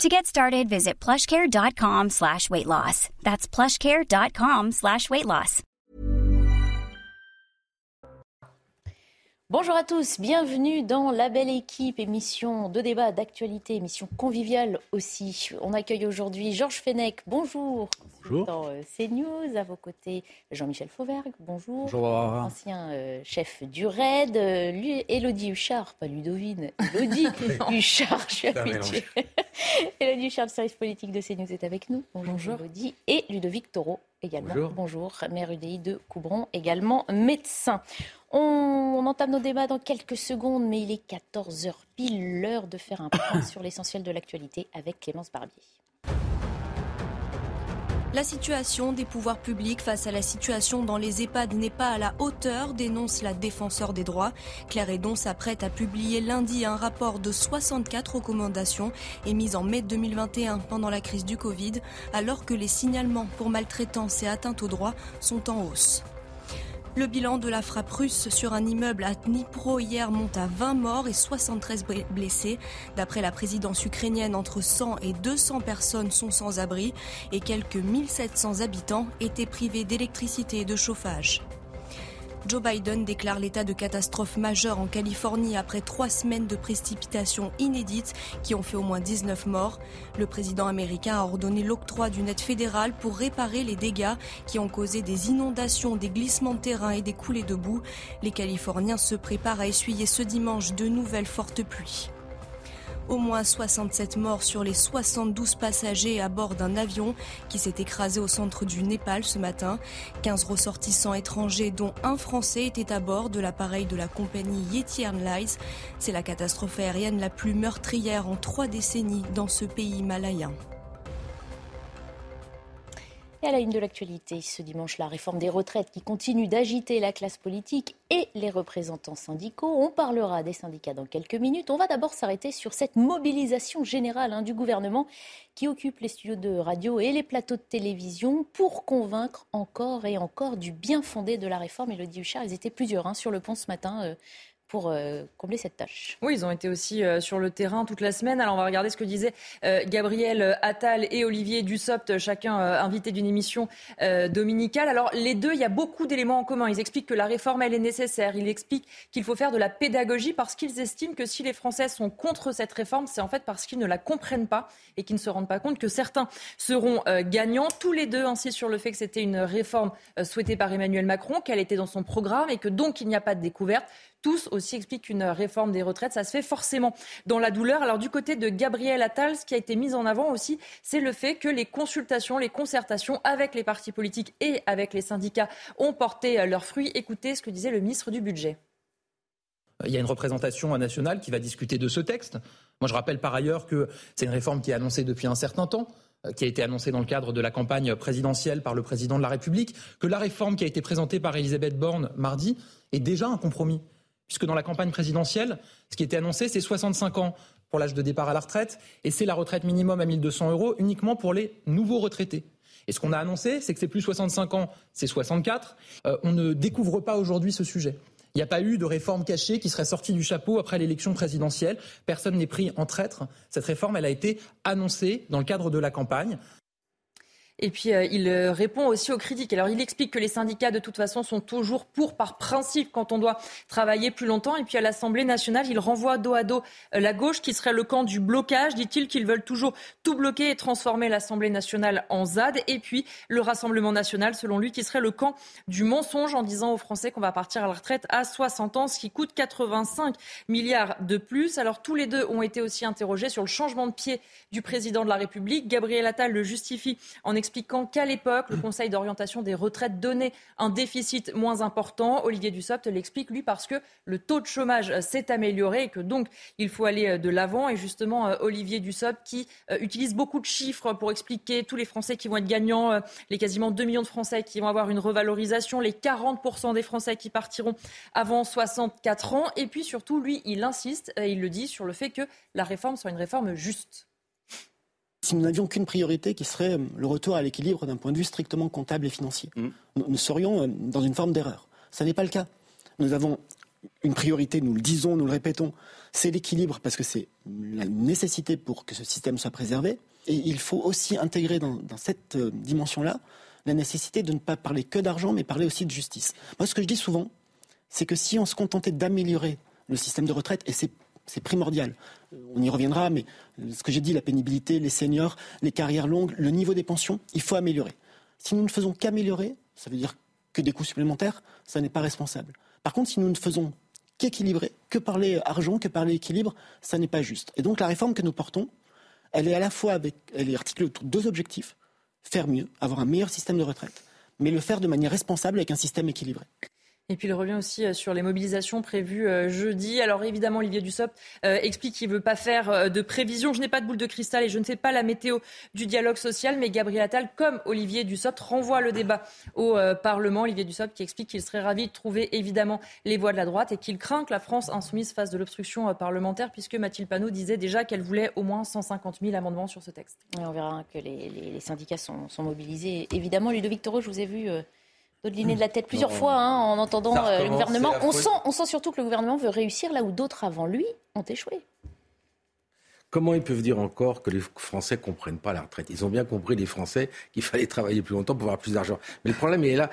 To get started, visit plushcare.com slash weight loss. That's plushcare.com slash weight loss. Bonjour à tous, bienvenue dans La Belle Équipe, émission de débat, d'actualité, émission conviviale aussi. On accueille aujourd'hui Georges Fenech, bonjour. Bonjour. Dans euh, CNews, à vos côtés Jean-Michel Fauvergue, bonjour. Bonjour. Ancien euh, chef du RAID, euh, lui, Élodie Huchard, pas Ludovine, Élodie Huchard, je suis habituée. Élodie Huchard, le service politique de CNews est avec nous. Bonjour, Élodie. Et Ludovic Taureau également. Bonjour. maire UDI de Coubron, également médecin. On, on entame nos débats dans quelques secondes, mais il est 14h pile, l'heure de faire un point sur l'essentiel de l'actualité avec Clémence Barbier. La situation des pouvoirs publics face à la situation dans les EHPAD n'est pas à la hauteur, dénonce la défenseur des droits. Claire Edon s'apprête à publier lundi un rapport de 64 recommandations émises en mai 2021 pendant la crise du Covid, alors que les signalements pour maltraitance et atteinte aux droits sont en hausse. Le bilan de la frappe russe sur un immeuble à Dnipro hier monte à 20 morts et 73 blessés. D'après la présidence ukrainienne, entre 100 et 200 personnes sont sans abri et quelques 1700 habitants étaient privés d'électricité et de chauffage. Joe Biden déclare l'état de catastrophe majeure en Californie après trois semaines de précipitations inédites qui ont fait au moins 19 morts. Le président américain a ordonné l'octroi d'une aide fédérale pour réparer les dégâts qui ont causé des inondations, des glissements de terrain et des coulées de boue. Les Californiens se préparent à essuyer ce dimanche de nouvelles fortes pluies. Au moins 67 morts sur les 72 passagers à bord d'un avion qui s'est écrasé au centre du Népal ce matin. 15 ressortissants étrangers, dont un Français, étaient à bord de l'appareil de la compagnie Yeti Airlines. C'est la catastrophe aérienne la plus meurtrière en trois décennies dans ce pays himalayen. Et à la une de l'actualité, ce dimanche, la réforme des retraites qui continue d'agiter la classe politique et les représentants syndicaux. On parlera des syndicats dans quelques minutes. On va d'abord s'arrêter sur cette mobilisation générale hein, du gouvernement qui occupe les studios de radio et les plateaux de télévision pour convaincre encore et encore du bien fondé de la réforme. Elodie Huchard, ils étaient plusieurs hein, sur le pont ce matin. Euh, pour euh, combler cette tâche. Oui, ils ont été aussi euh, sur le terrain toute la semaine. Alors on va regarder ce que disaient euh, Gabriel Attal et Olivier Dussopt, chacun invité d'une émission dominicale. Alors les deux, il y a beaucoup d'éléments en commun. Ils expliquent que la réforme, elle est nécessaire. Ils expliquent qu'il faut faire de la pédagogie parce qu'ils estiment que si les Français sont contre cette réforme, c'est en fait parce qu'ils ne la comprennent pas et qu'ils ne se rendent pas compte que certains seront gagnants. Tous les deux insistent sur le fait que c'était une réforme souhaitée par Emmanuel Macron, qu'elle était dans son programme et que donc il n'y a pas de découverte tous aussi expliquent qu'une réforme des retraites, ça se fait forcément dans la douleur. Alors du côté de Gabriel Attal, ce qui a été mis en avant aussi, c'est le fait que les consultations, les concertations avec les partis politiques et avec les syndicats ont porté leurs fruits. Écoutez ce que disait le ministre du Budget. Il y a une représentation nationale qui va discuter de ce texte. Moi, je rappelle par ailleurs que c'est une réforme qui est annoncée depuis un certain temps qui a été annoncée dans le cadre de la campagne présidentielle par le président de la République, que la réforme qui a été présentée par Elisabeth Borne mardi est déjà un compromis puisque dans la campagne présidentielle, ce qui était annoncé, c'est 65 ans pour l'âge de départ à la retraite, et c'est la retraite minimum à 1200 euros uniquement pour les nouveaux retraités. Et ce qu'on a annoncé, c'est que c'est plus 65 ans, c'est 64. Euh, on ne découvre pas aujourd'hui ce sujet. Il n'y a pas eu de réforme cachée qui serait sortie du chapeau après l'élection présidentielle. Personne n'est pris en traître. Cette réforme, elle a été annoncée dans le cadre de la campagne. Et puis, euh, il euh, répond aussi aux critiques. Alors, il explique que les syndicats, de toute façon, sont toujours pour, par principe, quand on doit travailler plus longtemps. Et puis, à l'Assemblée nationale, il renvoie dos à dos euh, la gauche, qui serait le camp du blocage. Dit-il qu'ils veulent toujours tout bloquer et transformer l'Assemblée nationale en ZAD. Et puis, le Rassemblement national, selon lui, qui serait le camp du mensonge, en disant aux Français qu'on va partir à la retraite à 60 ans, ce qui coûte 85 milliards de plus. Alors, tous les deux ont été aussi interrogés sur le changement de pied du président de la République. Gabriel Attal le justifie en expliquant qu'à l'époque, le Conseil d'orientation des retraites donnait un déficit moins important. Olivier Dussopt l'explique, lui, parce que le taux de chômage s'est amélioré et que donc il faut aller de l'avant. Et justement, Olivier Dussopt qui utilise beaucoup de chiffres pour expliquer tous les Français qui vont être gagnants, les quasiment 2 millions de Français qui vont avoir une revalorisation, les 40% des Français qui partiront avant 64 ans. Et puis surtout, lui, il insiste, il le dit, sur le fait que la réforme soit une réforme juste si nous n'avions qu'une priorité qui serait euh, le retour à l'équilibre d'un point de vue strictement comptable et financier, mmh. nous, serions euh, dans une forme d'erreur. Ce n'est pas le cas. Nous avons une priorité, nous le disons, nous le répétons, c'est l'équilibre parce que c'est la nécessité pour que ce système soit préservé. Et il faut aussi intégrer dans, cette euh, dimension-là la nécessité de ne pas parler que d'argent, mais parler aussi de justice. Moi, ce que je dis souvent, c'est que si on se contentait d'améliorer le système de retraite, et c'est c'est primordial. On y reviendra, mais ce que j'ai dit, la pénibilité, les seniors, les carrières longues, le niveau des pensions, il faut améliorer. Si nous ne faisons qu'améliorer, ça veut dire que des coûts supplémentaires, ça n'est pas responsable. Par contre, si nous ne faisons qu'équilibrer, que parler argent, que parler équilibre, ça n'est pas juste. Et donc la réforme que nous portons, elle est à la fois avec, elle est articulée autour de deux objectifs faire mieux, avoir un meilleur système de retraite, mais le faire de manière responsable avec un système équilibré. Et puis il revient aussi euh, sur les mobilisations prévues euh, jeudi. Alors évidemment, Olivier Dussopt euh, explique qu'il ne veut pas faire de prévision. Je n'ai pas de boule de cristal et je ne fais pas la météo du dialogue social. Mais Gabriel Attal, comme Olivier Dussopt, renvoie le débat au Parlement. Olivier Dussopt qui explique qu'il serait ravi de trouver évidemment les voix de la droite et qu'il craint que la France insoumise fasse de l'obstruction parlementaire puisque Mathilde Panot disait déjà qu'elle voulait au moins 150 000 amendements sur ce texte. on verra que les, syndicats sont, mobilisés. Évidemment, Ludovic Toro, je vous ai vu de la tête plusieurs fois hein, en entendant euh, le gouvernement. On sent, on sent surtout que le gouvernement veut réussir là où d'autres avant lui ont échoué. Comment ils peuvent dire encore que les Français ne comprennent pas la retraite? Ils ont bien compris, les Français, qu'il fallait travailler plus longtemps pour avoir plus d'argent. Mais le problème est là.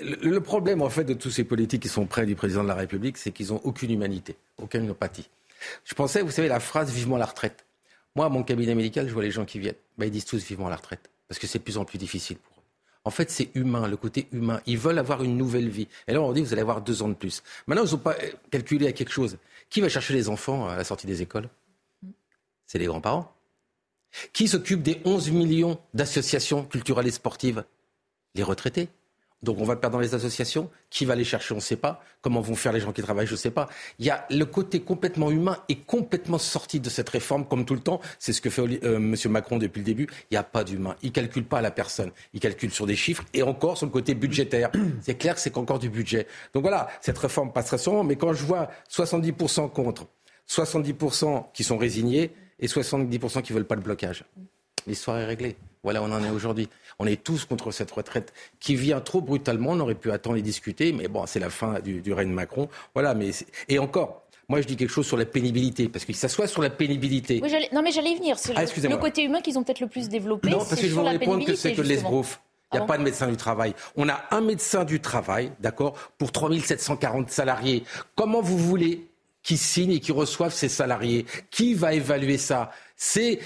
Le, problème, en fait, de tous ces politiques qui sont près du président de la République, c'est qu'ils n'ont aucune humanité, aucune empathie. Je pensais, vous savez, la phrase vivement la retraite. Moi, à mon cabinet médical, je vois les gens qui viennent. Ben, ils disent tous vivement la retraite. Parce que c'est de plus en plus difficile pour en fait, c'est humain, le côté humain. Ils veulent avoir une nouvelle vie. Et là, on dit, vous allez avoir deux ans de plus. Maintenant, ils n'ont pas calculé à quelque chose. Qui va chercher les enfants à la sortie des écoles? C'est les grands-parents. Qui s'occupe des 11 millions d'associations culturelles et sportives? Les retraités. Donc on va le perdre dans les associations. Qui va les chercher On ne sait pas. Comment vont faire les gens qui travaillent Je ne sais pas. Il y a le côté complètement humain et complètement sorti de cette réforme, comme tout le temps. C'est ce que fait euh, M. Macron depuis le début. Il n'y a pas d'humain. Il ne calcule pas la personne. Il calcule sur des chiffres et encore sur le côté budgétaire. C'est clair que c'est encore du budget. Donc voilà, cette réforme passera sûrement. Mais quand je vois 70% contre, 70% qui sont résignés et 70% qui ne veulent pas le blocage, l'histoire est réglée. Voilà, on en est aujourd'hui. On est tous contre cette retraite qui vient trop brutalement. On aurait pu attendre et discuter, mais bon, c'est la fin du, règne Macron. Voilà, mais et encore, moi, je dis quelque chose sur la pénibilité, parce qu'il s'assoit sur la pénibilité. non, mais j'allais y venir. C'est ah, le, côté humain qu'ils ont peut-être le plus développé. Non, parce que je veux répondre que c'est que l'esbrouf. Il n'y a ah pas de médecin du travail. On a un médecin du travail, d'accord, pour 3740 salariés. Comment vous voulez qu'ils signent et qu'ils reçoivent ces salariés? Qui va évaluer ça? C'est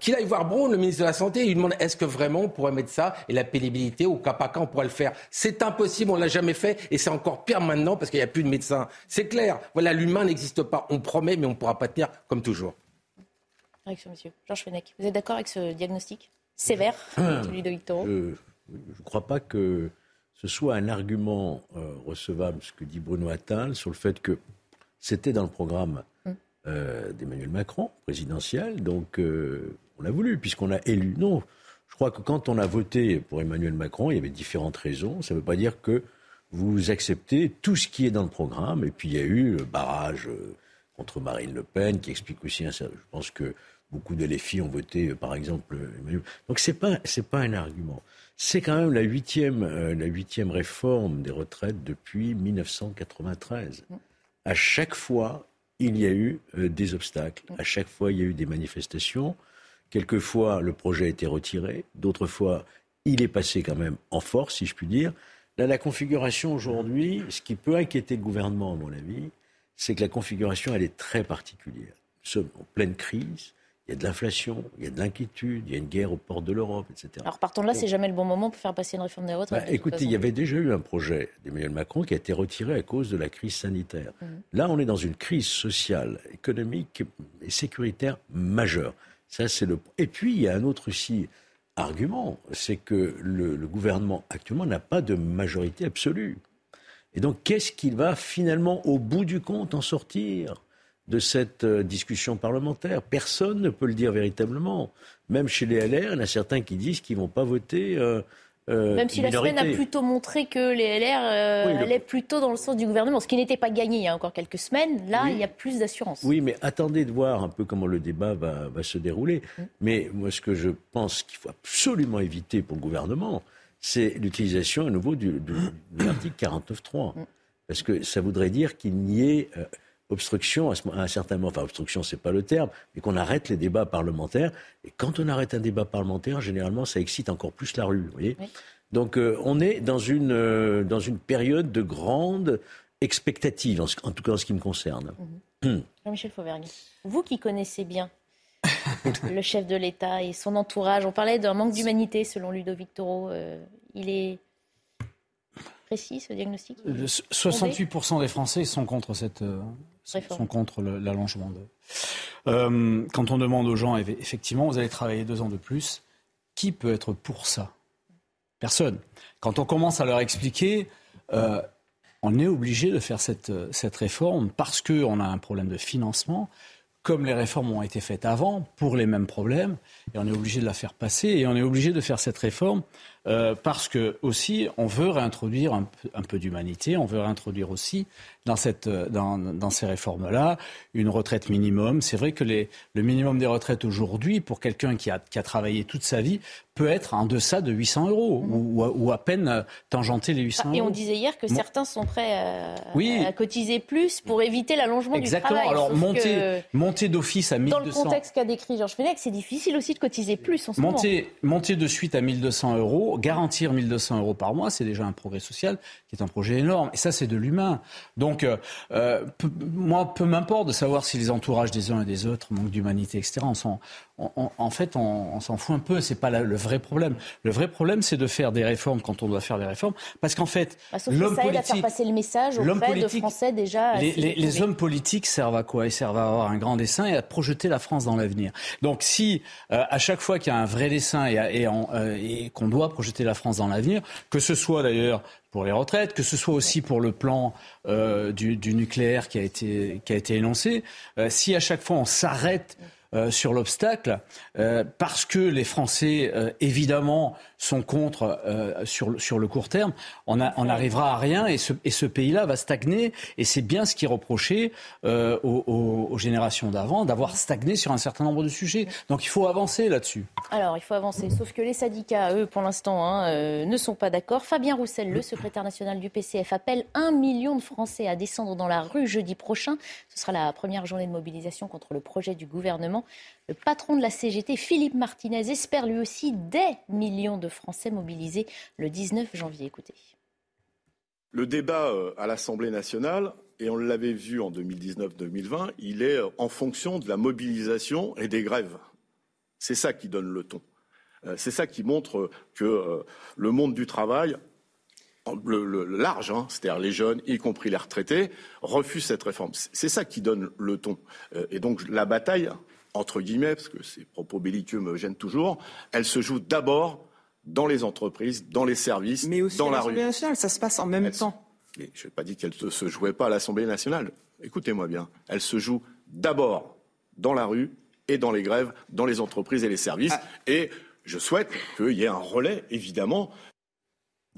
qu'il aille voir Braun, le ministre de la Santé, il lui demande est-ce que vraiment on pourrait mettre ça et la pénibilité au cas par cas on pourrait le faire? C'est impossible, on l'a jamais fait et c'est encore pire maintenant parce qu'il n'y a plus de médecins. C'est clair. Voilà, l'humain n'existe pas. On promet, mais on ne pourra pas tenir comme toujours. Réaction, monsieur. Georges Fenech, vous êtes d'accord avec ce diagnostic sévère, celui de Victor Je ne crois pas que ce soit un argument euh, recevable, ce que dit Bruno Attal, sur le fait que c'était dans le programme euh, d'Emmanuel Macron, présidentiel. Donc, euh, on l'a voulu, puisqu'on a élu. Non, je crois que quand on a voté pour Emmanuel Macron, il y avait différentes raisons. Ça ne veut pas dire que vous acceptez tout ce qui est dans le programme. Et puis, il y a eu le barrage euh, contre Marine Le Pen, qui explique aussi Je pense que beaucoup de les filles ont voté, par exemple. Donc, ce n'est pas, pas un argument. C'est quand même la huitième, la huitième réforme des retraites depuis 1993. À chaque fois, il y a eu euh, des obstacles. À chaque fois, il y a eu des manifestations. Quelquefois, le projet a été retiré. D'autres fois, il est passé quand même en force, si je puis dire. Là, la configuration aujourd'hui, ce qui peut inquiéter le gouvernement, à mon avis, c'est que la configuration, elle est très particulière. Nous sommes en pleine crise. Il y a de l'inflation, il y a de l'inquiétude, il y a une guerre aux portes de l'Europe, etc. Alors partant de là, c'est jamais le bon moment pour faire passer une réforme des retraites. Bah, écoutez, il y avait déjà eu un projet d'Emmanuel Macron qui a été retiré à cause de la crise sanitaire. Mhm. Là, on est dans une crise sociale, économique et sécuritaire majeure. Ça, c'est le. Et puis, il y a un autre aussi argument, c'est que le, gouvernement actuellement n'a pas de majorité absolue. Et donc, qu'est-ce qu'il va finalement, au bout du compte, en sortir? De cette euh, discussion parlementaire Personne ne peut le dire véritablement. Même chez les LR, il y en a certains qui disent qu'ils ne vont pas voter. Euh, euh, Même si la semaine a plutôt montré que les LR allaient plutôt dans le sens du gouvernement, ce qui n'était pas gagné il y a encore quelques semaines, là, il y a plus d'assurance. Oui, mais attendez de voir un peu comment le débat va, se dérouler. Mm. Mais moi, ce que je pense qu'il faut absolument éviter pour le gouvernement, c'est l'utilisation à nouveau du, de l'article 49.3. Mm. Parce que ça voudrait dire qu'il n'y ait euh, obstruction à, un certain moment. Enfin, obstruction, c'est pas le terme, mais qu'on arrête les débats parlementaires. Et quand on arrête un débat parlementaire, généralement, ça excite encore plus la rue. Vous voyez Donc, euh, on est dans une, euh, dans une période de grande expectative, en, tout cas en ce qui me concerne. Mhm. Jean-Michel Fauvergne, vous qui connaissez bien le chef de l'État et son entourage. On parlait d'un manque d'humanité selon Ludovic Toro. Euh, il est précis ce diagnostic? 68% des Français sont contre cette euh, sont contre l'allongement de. Euh, quand on demande aux gens, effectivement, vous allez travailler deux ans de plus, qui peut être pour ça? Personne. Quand on commence à leur expliquer, on est obligé de faire cette, cette réforme parce qu'on a un problème de financement, comme les réformes ont été faites avant, pour les mêmes problèmes, et on est obligé de la faire passer, et on est obligé de faire cette réforme euh, parce que aussi on veut réintroduire un, un peu d'humanité, on veut réintroduire aussi dans, cette, dans, dans ces réformes-là une retraite minimum. C'est vrai que les, le minimum des retraites aujourd'hui, pour quelqu'un qui a, qui a travaillé toute sa vie, peut être en deçà de 800 euros mmh. ou, ou, à peine tangenter les 800 euros. Et on disait hier que certains sont prêts à, oui. à, cotiser plus pour éviter l'allongement du travail. Exactement. Alors monter, monter d'office à 1200... Dans le contexte qu'a décrit Georges Fenech, c'est difficile aussi de cotiser plus en ce monter, moment. Monter de suite à 1200 euros, garantir 1200 euros par mois, c'est déjà un progrès social qui est un projet énorme. Et ça, c'est de l'humain. Donc, euh, euh moi, peu m'importe de savoir si les entourages des uns et des autres manquent d'humanité, etc. en fait, on, s'en fout un peu. C'est pas le vrai problème. Le vrai problème, c'est de faire des réformes quand on doit faire des réformes, parce qu'en fait, bah, l'homme politique, à faire passer le message auprès de Français déjà. Les, les, hommes politiques servent à quoi? Ils servent à avoir un grand dessin et à projeter la France dans l'avenir. Donc, si euh, à chaque fois qu'il y a un vrai dessin et, et, euh, et qu'on doit projeter la France dans l'avenir, que ce soit d'ailleurs pour les retraites, que ce soit aussi pour le plan euh, du, du, nucléaire qui a été, qui a été énoncé. Euh, si à chaque fois on s'arrête sur l'obstacle, euh, parce que les Français, euh, évidemment, sont contre sur, sur le court terme, on n'arrivera à rien et ce, et ce pays-là va stagner. Et c'est bien ce qui est reproché aux, aux, générations d'avant, d'avoir stagné sur un certain nombre de sujets. Donc il faut avancer là-dessus. Alors il faut avancer, sauf que les syndicats, eux, pour l'instant, hein, ne sont pas d'accord. Fabien Roussel, le secrétaire national du PCF, appelle un million de Français à descendre dans la rue jeudi prochain. Ce sera la première journée de mobilisation contre le projet du gouvernement. Le patron de la CGT, Philippe Martinez, espère lui aussi des millions de Français mobilisés le 19 janvier. Écoutez. Le débat euh, à l'Assemblée nationale, et on l'avait vu en 2019-2020, il est euh, en fonction de la mobilisation et des grèves. C'est ça qui donne le ton. Euh, c'est ça qui montre que le monde du travail, le, large, hein, c'est-à-dire les jeunes, y compris les retraités, refuse cette réforme. C'est ça qui donne le ton. Et donc la bataille, entre guillemets, parce que ces propos belliqueux me gênent toujours, elle se joue d'abord dans les entreprises, dans les services, mais aussi dans à la rue. nationale, ça se passe en même temps. Mais je n'ai pas dit qu'elle ne se jouait pas à l'Assemblée nationale. Écoutez-moi bien, elle se joue d'abord dans la rue et dans les grèves, dans les entreprises et les services. Ah. Et je souhaite qu'il y ait un relais, évidemment,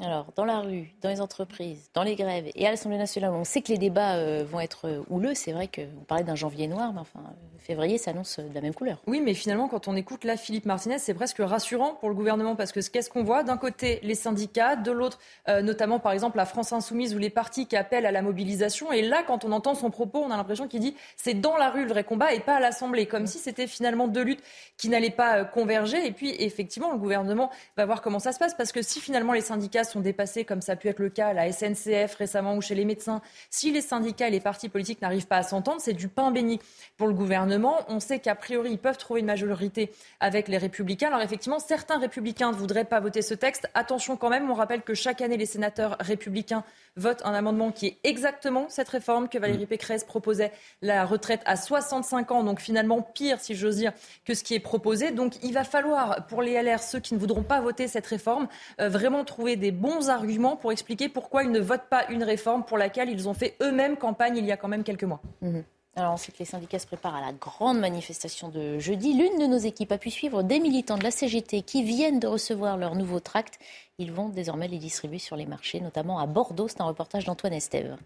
alors, dans la rue, dans les entreprises, dans les grèves et à l'Assemblée nationale, on sait que les débats euh, vont être euh, houleux. C'est vrai vous parlez d'un janvier noir, mais enfin, février s'annonce de la même couleur. Oui, mais finalement, quand on écoute là Philippe Martinez, c'est presque rassurant pour le gouvernement parce que qu'est-ce qu'on voit? D'un côté, les syndicats, de l'autre, euh, notamment par exemple la France Insoumise ou les partis qui appellent à la mobilisation. Et là, quand on entend son propos, on a l'impression qu'il dit c'est dans la rue le vrai combat et pas à l'Assemblée, comme si c'était finalement deux luttes qui n'allaient pas converger. Et puis, effectivement, le gouvernement va voir comment ça se passe parce que si finalement les syndicats sont dépassées, comme ça a pu être le cas à la SNCF récemment ou chez les médecins, si les syndicats et les partis politiques n'arrivent pas à s'entendre, c'est du pain béni pour le gouvernement. On sait qu'a priori, ils peuvent trouver une majorité avec les républicains. Alors effectivement, certains républicains ne voudraient pas voter ce texte. Attention quand même, on rappelle que chaque année, les sénateurs républicains votent un amendement qui est exactement cette réforme que Valérie mm. Pécresse proposait, la retraite à 65 ans, donc finalement pire, si j'ose dire, que ce qui est proposé. Donc il va falloir, pour les LR, ceux qui ne voudront pas voter cette réforme, euh, vraiment trouver des bons arguments pour expliquer pourquoi ils ne votent pas une réforme pour laquelle ils ont fait eux-mêmes campagne il y a quand même quelques mois. Mm-hmm. Alors ensuite, les syndicats se préparent à la grande manifestation de jeudi. L'une de nos équipes a pu suivre des militants de la CGT qui viennent de recevoir leur nouveau tract. Ils vont désormais les distribuer sur les marchés, notamment à Bordeaux. C'est un reportage d'Antoine Estève.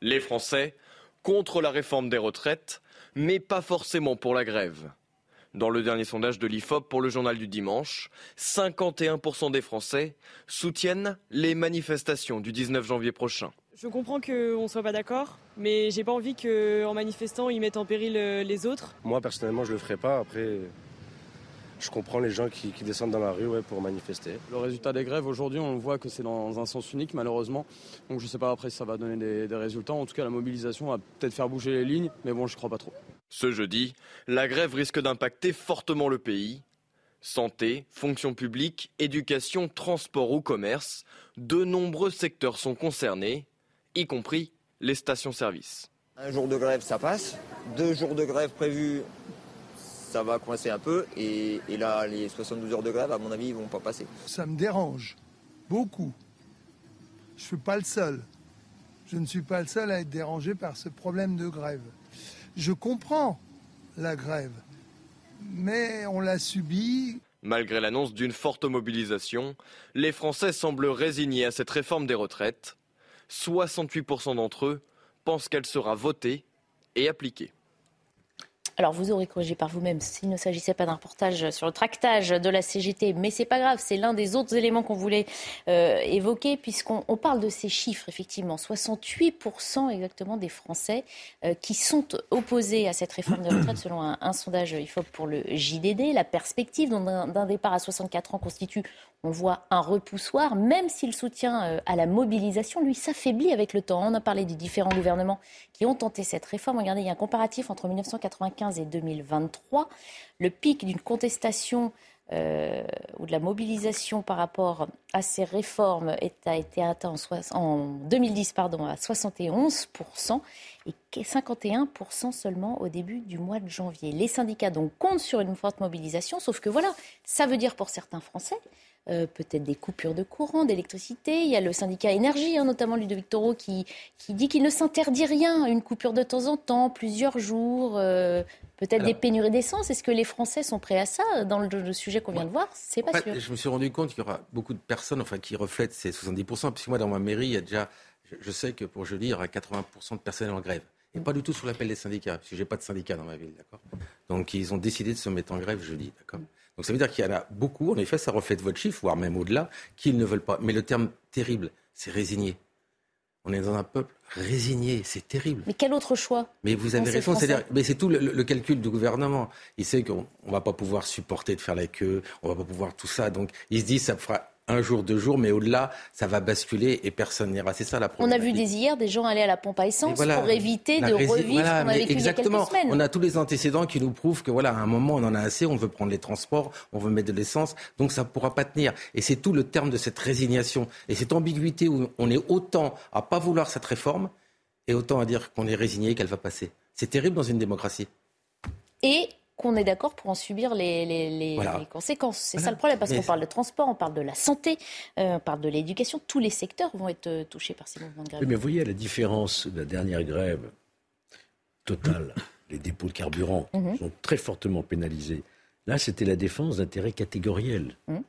Les Français contre la réforme des retraites, mais pas forcément pour la grève. Dans le dernier sondage de l'IFOP pour le journal du dimanche, 51% des Français soutiennent les manifestations du 19 janvier prochain. Je comprends qu'on ne soit pas d'accord, mais j'ai pas envie qu'en manifestant, ils mettent en péril euh, les autres. Moi, personnellement, je le ferai pas. Après, je comprends les gens qui, descendent dans la rue pour manifester. Le résultat des grèves, aujourd'hui, on voit que c'est dans un sens unique, malheureusement. Donc je ne sais pas après si ça va donner des, des résultats. En tout cas, la mobilisation va peut-être faire bouger les lignes, mais bon, je ne crois pas trop. Ce jeudi, la grève risque d'impacter fortement le pays. Santé, fonction publique, éducation, transport ou commerce, de nombreux secteurs sont concernés y compris les stations-service. Un jour de grève, ça passe. Deux jours de grève prévus, ça va coincer un peu. Et, là, les 72 heures de grève, à mon avis, ils vont pas passer. Ça me dérange beaucoup. Je ne suis pas le seul. Je ne suis pas le seul à être dérangé par ce problème de grève. Je comprends la grève, mais on l'a subie. Malgré l'annonce d'une forte mobilisation, les Français semblent résignés à cette réforme des retraites. 68% d'entre eux pensent qu'elle sera votée et appliquée. Alors vous aurez corrigé par vous-même s'il ne s'agissait pas d'un reportage sur le tractage de la CGT, mais c'est pas grave, c'est l'un des autres éléments qu'on voulait euh, évoquer puisqu'on parle de ces chiffres effectivement, 68% exactement des Français euh, qui sont opposés à cette réforme de retraite selon un, un sondage IFOP pour le JDD. La perspective d'un départ à 64 ans constitue on voit un repoussoir, même si le soutien euh, à la mobilisation, lui, s'affaiblit avec le temps. On a parlé des différents gouvernements qui ont tenté cette réforme. Regardez, il y a un comparatif entre 1995 et 2023. Le pic d'une contestation euh, ou de la mobilisation par rapport à ces réformes a été atteint en, 2010 pardon, à 71% et 51% seulement au début du mois de janvier. Les syndicats donc comptent sur une forte mobilisation, sauf que voilà, ça veut dire pour certains Français euh, peut-être des coupures de courant, d'électricité. Il y a le syndicat énergie, hein, notamment Ludovic Toro, qui, qui dit qu'il ne s'interdit rien, une coupure de temps en temps, plusieurs jours, euh, peut-être des pénuries d'essence. Est-ce que les Français sont prêts à ça? Dans le, sujet qu'on vient de voir C'est pas sûr. Je me suis rendu compte qu'il y aura beaucoup de personnes enfin, qui reflètent ces 70%, puisque moi, dans ma mairie, il y a déjà, je, sais que pour jeudi, il y aura 80% de personnes en grève. Et pas du tout sous l'appel des syndicats, parce que j'ai pas de syndicat dans ma ville, d'accord? Donc ils ont décidé de se mettre en grève jeudi, d'accord? Donc ça veut dire qu'il y en a beaucoup, en effet, ça reflète votre chiffre, voire même au-delà, qui ne veulent pas. Mais le terme terrible, c'est résigné. On est dans un peuple résigné, c'est terrible. Mais quel autre choix? Mais vous avez raison, c'est mais c'est tout le, calcul du gouvernement. Il sait qu'on ne va pas pouvoir supporter de faire la queue, on va pas pouvoir tout ça, donc il se dit ça fera un jour, deux jours, mais au-delà, ça va basculer et personne n'ira. C'est ça la On a vu des hier des gens aller à la pompe à essence pour éviter de revivre ce qu'on a vécu exactement. il y a quelques semaines. On a tous les antécédents qui nous prouvent que voilà, à un moment, on en a assez, on veut prendre les transports, on veut mettre de l'essence, donc ça ne pourra pas tenir. Et c'est tout le terme de cette résignation et cette ambiguïté où on est autant à pas vouloir cette réforme et autant à dire qu'on est résigné et qu'elle va passer. C'est terrible dans une démocratie. Et qu'on est d'accord pour en subir les, conséquences. C'est ça le problème, parce qu'on parle de transport, on parle de la santé, euh, on parle de l'éducation. Tous les secteurs vont être euh, touchés par ces mouvements de grève. mais vous voyez la différence de la dernière grève totale. Les dépôts de carburant mhm. sont très fortement pénalisés. Là, c'était la défense d'intérêts catégoriels. Mhm.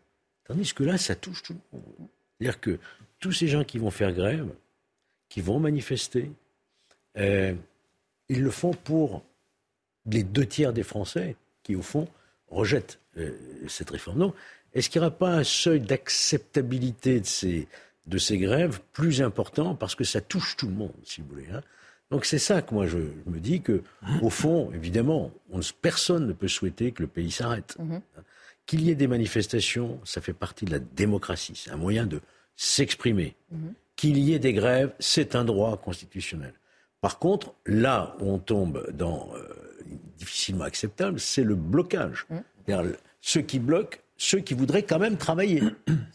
Tandis que là, ça touche tout le monde. C'est-à-dire que tous ces gens qui vont faire grève, qui vont manifester, euh, ils le font pour les deux tiers des Français qui, au fond, rejettent euh, cette réforme. Non. Est-ce qu'il n'y aura pas un seuil d'acceptabilité de ces, de ces grèves plus important parce que ça touche tout le monde, si vous voulez hein? Donc c'est ça que moi je, me dis que, au fond, évidemment, on, personne ne peut souhaiter que le pays s'arrête. Mm-hmm. Qu'il y ait des manifestations, ça fait partie de la démocratie. C'est un moyen de s'exprimer. Mhm. Qu'il y ait des grèves, c'est un droit constitutionnel. Par contre, là où on tombe dans euh, difficilement acceptable, c'est le blocage. Mhm. Ceux qui bloquent, ceux qui voudraient quand même travailler.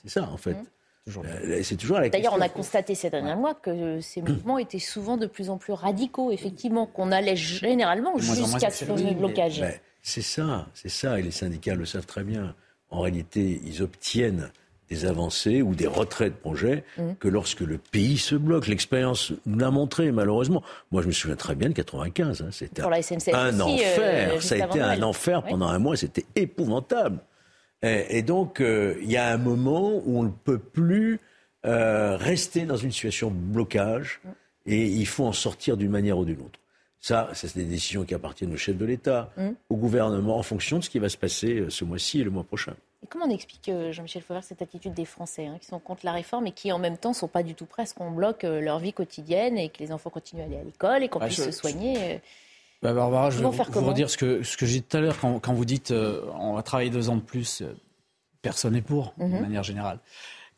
C'est ça, en fait. Mhm. Euh, c'est toujours la D'ailleurs, on a constaté ces derniers mois que ces mouvements étaient souvent de plus en plus radicaux, effectivement, qu'on allait généralement jusqu'à ce blocage. Ben, c'est ça, c'est ça, et les syndicats le savent très bien. En réalité, ils obtiennent des avancées ou des retraits de projets mmh. que lorsque le pays se bloque. L'expérience nous l'a montré, malheureusement. Moi, je me souviens très bien de 95. Hein, c'était un, enfer. Euh, ça a été un enfer pendant un mois. C'était épouvantable. Et, donc, euh, il y a un moment où on ne peut plus euh, rester dans une situation de blocage mmh. et il faut en sortir d'une manière ou d'une autre. Ça, c'est des décisions qui appartiennent au chef de l'État, mmh. au gouvernement, en fonction de ce qui va se passer ce mois-ci et le mois prochain. Et comment on explique, euh, Jean-Michel Fauvert, cette attitude des Français hein, qui sont contre la réforme et qui, en même temps, ne sont pas du tout prêts à ce qu'on bloque euh, leur vie quotidienne et que les enfants continuent à aller à l'école et qu'on bah, puisse se soigner bah, Barbara, je vais vous, redire ce que, ce que j'ai dit tout à l'heure quand, vous dites on va travailler deux ans de plus. personne n'est pour, de mmh. manière générale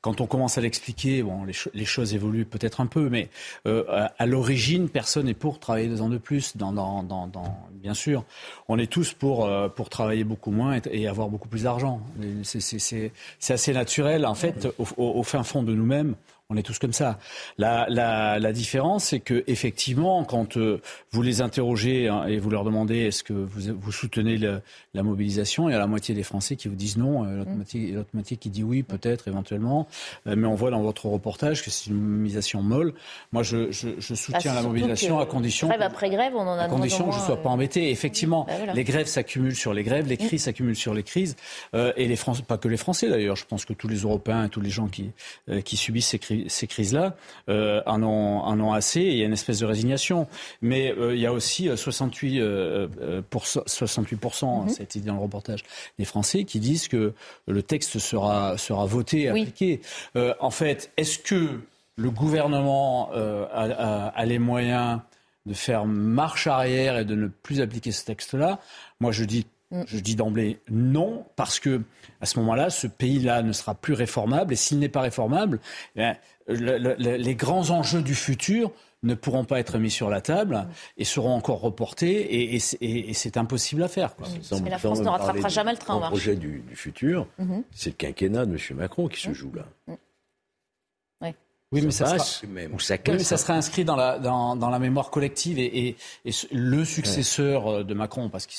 quand on commence à l'expliquer, bon, les, choses évoluent peut-être un peu, mais euh, à, l'origine, personne n'est pour travailler deux ans de plus. Dans, dans, dans, bien sûr, on est tous pour, euh, pour travailler beaucoup moins et, avoir beaucoup plus d'argent. C'est assez naturel. En fait, au fin fond de nous-mêmes, on est tous comme ça. La, la, la différence, c'est que effectivement, quand euh, vous les interrogez hein, et vous leur demandez est-ce que vous, vous soutenez la mobilisation, il y a la moitié des Français qui vous disent non, euh, l'autre mm. moitié, moitié, qui dit oui, peut-être, éventuellement. Euh, mais on voit dans votre reportage que c'est une mobilisation molle. Moi, je, je, je soutiens ah, la mobilisation à condition. Grève après grève, on en a à condition que je ne sois pas embêté. effectivement, bah, les grèves s'accumulent sur les grèves, les mm. crises s'accumulent sur les crises. et les Français, pas que les Français d'ailleurs, je pense que tous les Européens, tous les gens qui, qui subissent ces crises ces crises-là euh, en, ont, en, ont, assez et il y a une espèce de résignation. Mais euh, il y a aussi 68, euh, pour, 68% mm ça a été dit dans le reportage, des Français qui disent que le texte sera, sera voté et appliqué. en fait, est-ce que le gouvernement a, a, les moyens de faire marche arrière et de ne plus appliquer ce texte-là? Moi, je dis. Je dis d'emblée non, parce que à ce moment-là, ce pays-là ne sera plus réformable. Et s'il n'est pas réformable, eh les grands enjeux du futur ne pourront pas être mis sur la table mm. et seront encore reportés. Et, c'est impossible à faire. Mais la France ne rattrapera jamais le train. Le projet du, futur, mm-hmm. c'est le quinquennat de M. Macron qui se mm. joue là. Oui, mais ça, sera, mais ça sera inscrit dans la, dans, dans la mémoire collective et, et, le successeur euh, de Macron, parce que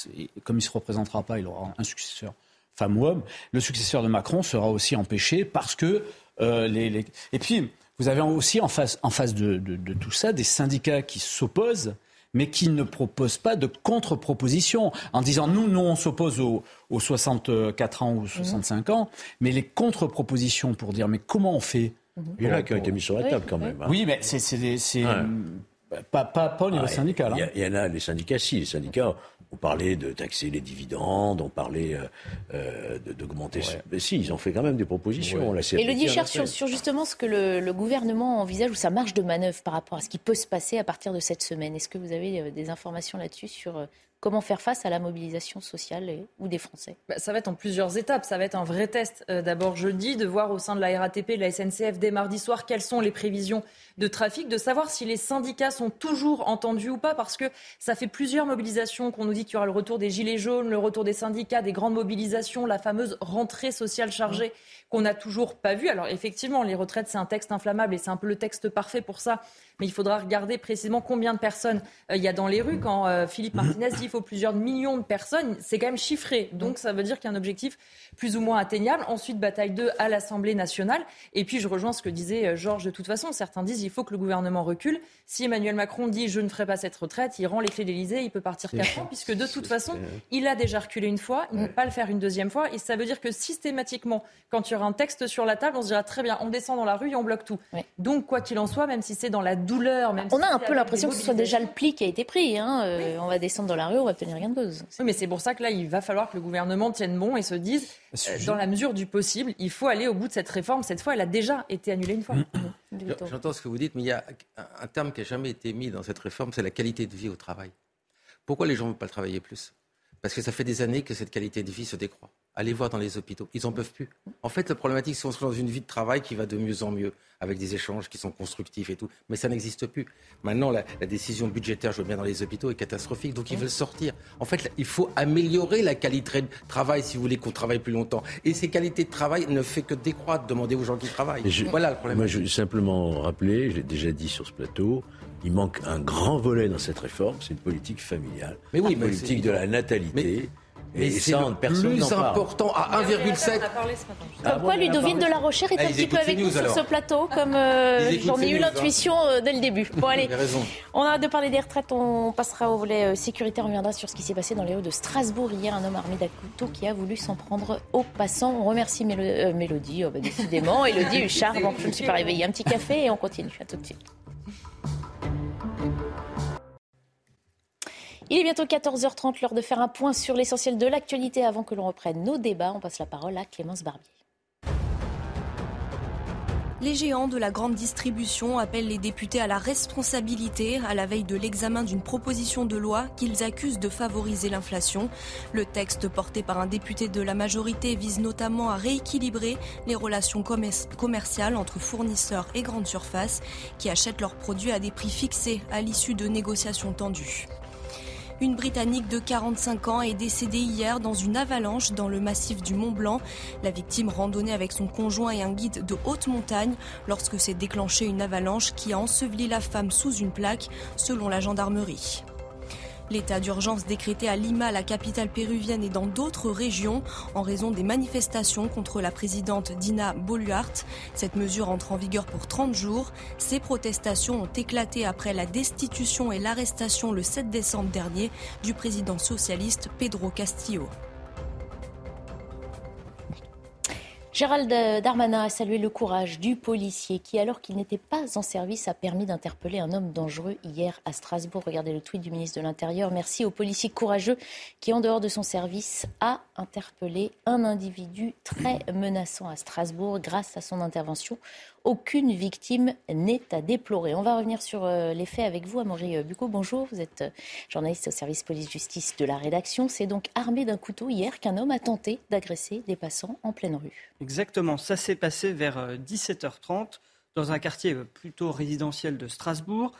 comme il ne se représentera pas, il aura un successeur, femme ou homme, le successeur de Macron sera aussi empêché parce que euh, les, les, Et puis, vous avez aussi en face, en face de, de, de tout ça des syndicats qui s'opposent mais qui ne proposent pas de contre-proposition en disant nous, nous, on s'oppose aux, aux, 64 ans ou 65 ans, mais les contre-propositions pour dire mais comment on fait il y en a qui ont été mis sur la table quand même. Hein. Oui, mais c'est pas, pas, pas, au niveau syndical. Hein. Il y, en a, les syndicats, si. Les syndicats ont parlé de taxer les dividendes, ont parlé euh, euh d'augmenter. Mais si, ils ont fait quand même des propositions. Et le dit cher sur, sur, justement ce que le, le, gouvernement envisage ou sa marge de manœuvre par rapport à ce qui peut se passer à partir de cette semaine. Est-ce que vous avez euh, des informations là-dessus sur euh, Comment faire face à la mobilisation sociale ou des Français bah, Ça va être en plusieurs étapes. Ça va être un vrai test. Euh, d'abord jeudi, de voir au sein de la RATP, de la SNCF, dès mardi soir, quelles sont les prévisions de trafic, de savoir si les syndicats sont toujours entendus ou pas, parce que ça fait plusieurs mobilisations qu'on nous dit qu'il y aura le retour des gilets jaunes, le retour des syndicats, des grandes mobilisations, la fameuse rentrée sociale chargée qu'on n'a toujours pas vue. Alors effectivement, les retraites, c'est un texte inflammable et c'est un peu le texte parfait pour ça mais il faudra regarder précisément combien de personnes euh, il y a dans les rues. Quand euh, Philippe Martinez dit qu'il faut plusieurs millions de personnes, c'est quand même chiffré. Donc ça veut dire qu'il y a un objectif plus ou moins atteignable. Ensuite, bataille 2 à l'Assemblée nationale. Et puis je rejoins ce que disait euh, Georges de toute façon. Certains disent qu'il faut que le gouvernement recule. Si Emmanuel Macron dit je ne ferai pas cette retraite, il rend les clés d'Elysée, il peut partir 4 ans, puisque de toute façon, il a déjà reculé une fois, il ne peut pas le faire une deuxième fois. Et ça veut dire que systématiquement, quand il y aura un texte sur la table, on se dira très bien, on descend dans la rue et on bloque tout. Donc quoi qu'il en soit, même si c'est dans la douleur, même on a un peu l'impression que ce soit déjà le pli qui a été pris. Hein. Euh, on va descendre dans la rue, on va obtenir rien de cause. Oui, mais c'est pour ça que là, il va falloir que le gouvernement tienne bon et se dise, euh, dans la mesure du possible, il faut aller au bout de cette réforme. Cette fois, elle a déjà été annulée une fois. J'entends ce que vous dites, mais il y a un terme qui n'a jamais été mis dans cette réforme, c'est la qualité de vie au travail. Pourquoi les gens ne veulent pas travailler plus? Parce que ça fait des années que cette qualité de vie se décroît. Allez voir dans les hôpitaux. Ils n'en peuvent plus. En fait, la problématique, c'est qu'on se dans une vie de travail qui va de mieux en mieux, avec des échanges qui sont constructifs et tout. Mais ça n'existe plus. Maintenant, la, décision budgétaire, je veux bien, dans les hôpitaux, est catastrophique. Donc, ils veulent sortir. En fait, il faut améliorer la qualité de travail si vous voulez qu'on travaille plus longtemps. Et ces qualités de travail ne fait que décroître. Demandez aux gens qui travaillent. voilà le problème. Moi, je veux simplement rappeler, je l'ai déjà dit sur ce plateau, il manque un grand volet dans cette réforme, c'est une politique familiale. Mais oui, une politique de la natalité. Et c'est le plus important à 1,7. Comme quoi, Ludovine de la Rochère est un petit peu avec nous sur ce plateau, comme euh, j'en ai eu l'intuition euh, dès le début. Bon, allez, on a de parler des retraites, on passera au volet euh, sécurité, on reviendra sur ce qui s'est passé dans les hauts de Strasbourg hier, un homme armé d'un couteau qui a voulu s'en prendre aux passants. On remercie Mélodie, oh, bah, décidément, Elodie Huchard. Bon, je ne me suis pas réveillée. Un petit café et on continue. À tout de suite. Il est bientôt 14h30, l'heure de faire un point sur l'essentiel de l'actualité avant que l'on reprenne nos débats. On passe la parole à Clémence Barbier. Les géants de la grande distribution appellent les députés à la responsabilité à la veille de l'examen d'une proposition de loi qu'ils accusent de favoriser l'inflation. Le texte porté par un député de la majorité vise notamment à rééquilibrer les relations commerciales entre fournisseurs et grandes surfaces qui achètent leurs produits à des prix fixés à l'issue de négociations tendues. Une Britannique de 45 ans est décédée hier dans une avalanche dans le massif du Mont Blanc. La victime randonnait avec son conjoint et un guide de haute montagne lorsque s'est déclenchée une avalanche qui a enseveli la femme sous une plaque, selon la gendarmerie. L'état d'urgence décrété à Lima, la capitale péruvienne, et dans d'autres régions en raison des manifestations contre la présidente Dina Boluarte. Cette mesure entre en vigueur pour 30 jours. Ces protestations ont éclaté après la destitution et l'arrestation le 7 décembre dernier du président socialiste Pedro Castillo. Gérald Darmanin a salué le courage du policier qui, alors qu'il n'était pas en service, a permis d'interpeller un homme dangereux hier à Strasbourg. Regardez le tweet du ministre de l'Intérieur. Merci au policier courageux qui, en dehors de son service, a interpellé un individu très menaçant à Strasbourg grâce à son intervention. Aucune victime n'est à déplorer. On va revenir sur euh, les faits avec vous, Amaury Bucco. Bonjour, vous êtes euh, journaliste au service police-justice de la rédaction. C'est donc armé d'un couteau hier qu'un homme a tenté d'agresser des passants en pleine rue. Exactement, ça s'est passé vers 17h30 euh, dans un quartier plutôt résidentiel de Strasbourg.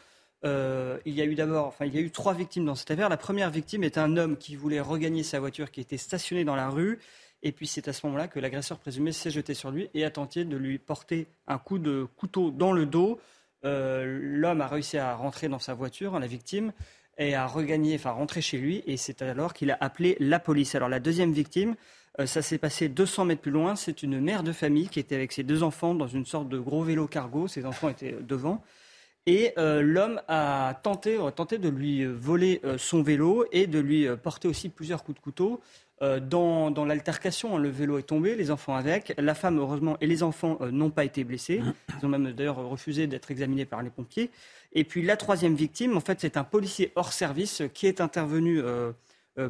il y a eu d'abord, enfin, il y a eu trois victimes dans cette affaire. La première victime est un homme qui voulait regagner sa voiture qui était stationnée dans la rue et puis c'est à ce moment-là que l'agresseur présumé s'est jeté sur lui et a tenté de lui porter un coup de couteau dans le dos. Euh, l'homme a réussi à rentrer dans sa voiture, la victime, et à regagner, enfin rentrer chez lui. Et c'est alors qu'il a appelé la police. Alors la deuxième victime, euh, ça s'est passé 200 mètres plus loin. C'est une mère de famille qui était avec ses deux enfants dans une sorte de gros vélo cargo. Ses enfants étaient devant. Et euh, l'homme a tenté, tenté de lui voler son vélo et de lui porter aussi plusieurs coups de couteau. Euh, dans, l'altercation, hein, le vélo est tombé, les enfants avec. La femme, heureusement, et les enfants euh, n'ont pas été blessés. Ils ont même d'ailleurs refusé d'être examinés par les pompiers. Et puis la troisième victime, en fait, c'est un policier hors service qui est intervenu euh,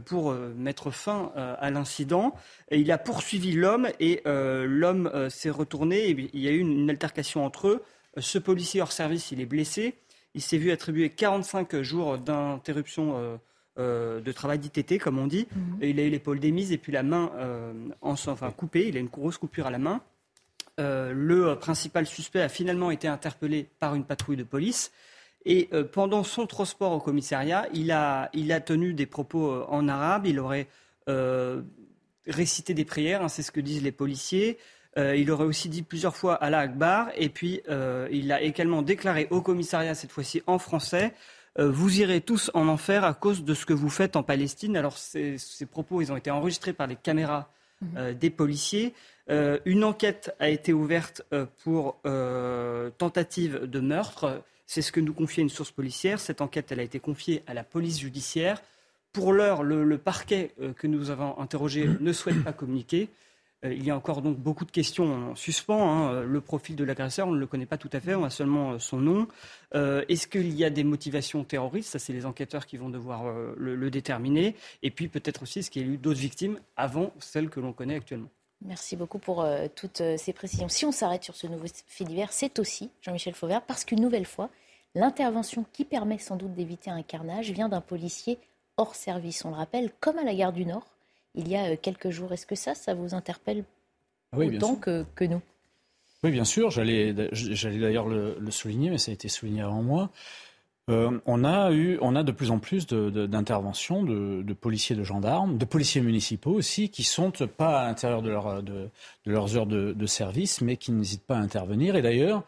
pour mettre fin à l'incident. Il a poursuivi l'homme et l'homme s'est retourné. il y a eu une, une, altercation entre eux. Ce policier hors service, il est blessé. Il s'est vu attribuer 45 jours d'interruption euh, de travail d'ITT, comme on dit. Mhm. il a eu l'épaule démise et puis la main euh, enfin, coupée. Il a une grosse coupure à la main. Euh, le principal suspect a finalement été interpellé par une patrouille de police. Et pendant son transport au commissariat, il a, il a tenu des propos en arabe. Il aurait récité des prières, hein, c'est ce que disent les policiers. il aurait aussi dit plusieurs fois Allah Akbar. Et puis, il a également déclaré au commissariat, cette fois-ci en français, euh, vous irez tous en enfer à cause de ce que vous faites en Palestine. Alors ces, propos, ils ont été enregistrés par les caméras mhm. euh, des policiers. Euh, une enquête a été ouverte pour tentative de meurtre. C'est ce que nous confiait une source policière. Cette enquête, elle a été confiée à la police judiciaire. Pour l'heure, le, parquet que nous avons interrogé ne souhaite pas communiquer. Euh, il y a encore donc beaucoup de questions en suspens. Hein. Le profil de l'agresseur, on ne le connaît pas tout à fait, on a seulement euh, son nom. Euh, est-ce qu'il y a des motivations terroristes? Ça, c'est les enquêteurs qui vont devoir le, déterminer. Et puis peut-être aussi, est-ce qu'il y a eu d'autres victimes avant celles que l'on connaît actuellement? Merci beaucoup pour toutes ces précisions. Si on s'arrête sur ce nouveau fait divers, c'est aussi, Jean-Michel Fauvert, parce qu'une nouvelle fois, l'intervention qui permet sans doute d'éviter un carnage vient d'un policier hors service. On le rappelle, comme à la gare du Nord, il y a quelques jours. Est-ce que ça, ça vous interpelle ah autant que, que, nous? Oui, bien sûr. J'allais d'ailleurs le, le, souligner, mais ça a été souligné avant moi. Euh, on, a eu, on a de plus en plus d'interventions de, de, policiers, de gendarmes, de policiers municipaux aussi, qui sont pas à l'intérieur de, leur, de, leurs heures de, service, mais qui n'hésitent pas à intervenir. Et d'ailleurs,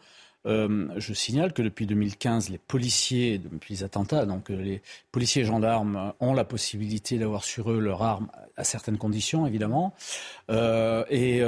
euh, je signale que depuis 2015, les policiers, depuis les attentats, donc euh, les policiers et gendarmes ont la possibilité d'avoir sur eux leur arme à certaines conditions, évidemment. et,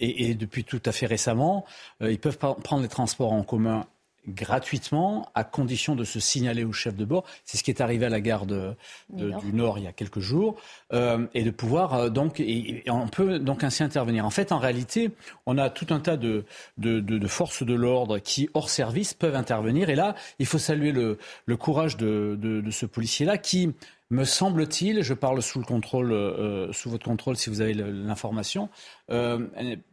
et, depuis tout à fait récemment, ils peuvent prendre les transports en commun gratuitement, à condition de se signaler au chef de bord. C'est ce qui est arrivé à la gare du Nord il y a quelques jours, euh, et de pouvoir euh, donc, et, on peut donc ainsi intervenir. En fait, en réalité, on a tout un tas de, de, forces de l'ordre qui, hors service, peuvent intervenir. Et là, il faut saluer le, le courage de, ce policier-là qui me semble-t-il, je parle sous le contrôle, euh, sous votre contrôle si vous avez l'information,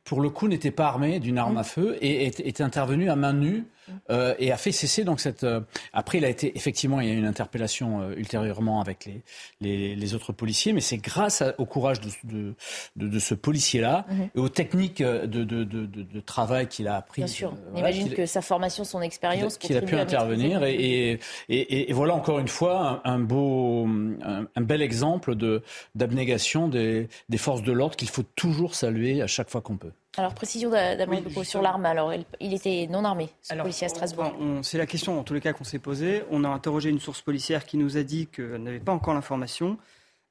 pour le coup n'était pas armé d'une arme à feu et est intervenu à main nue euh, et a fait cesser donc cette. Euh, après, il a été effectivement, il y a eu une interpellation euh, ultérieurement avec les, les, les, autres policiers, mais c'est grâce au courage de, de, de, de ce policier-là mhm. et aux techniques de, de travail qu'il a appris. Bien sûr, on imagine que sa formation, son expérience, qu'il a pu intervenir et, et, et, voilà encore une fois un, beau, un, bel exemple de d'abnégation des, des forces de l'ordre qu'il faut toujours saluer à chaque fois qu'on peut. Alors, précision d'abord sur l'arme. Alors, il était non armé, ce policier à Strasbourg. C'est la question, en tous les cas, qu'on s'est posée. On a interrogé une source policière qui nous a dit qu'elle n'avait pas encore l'information.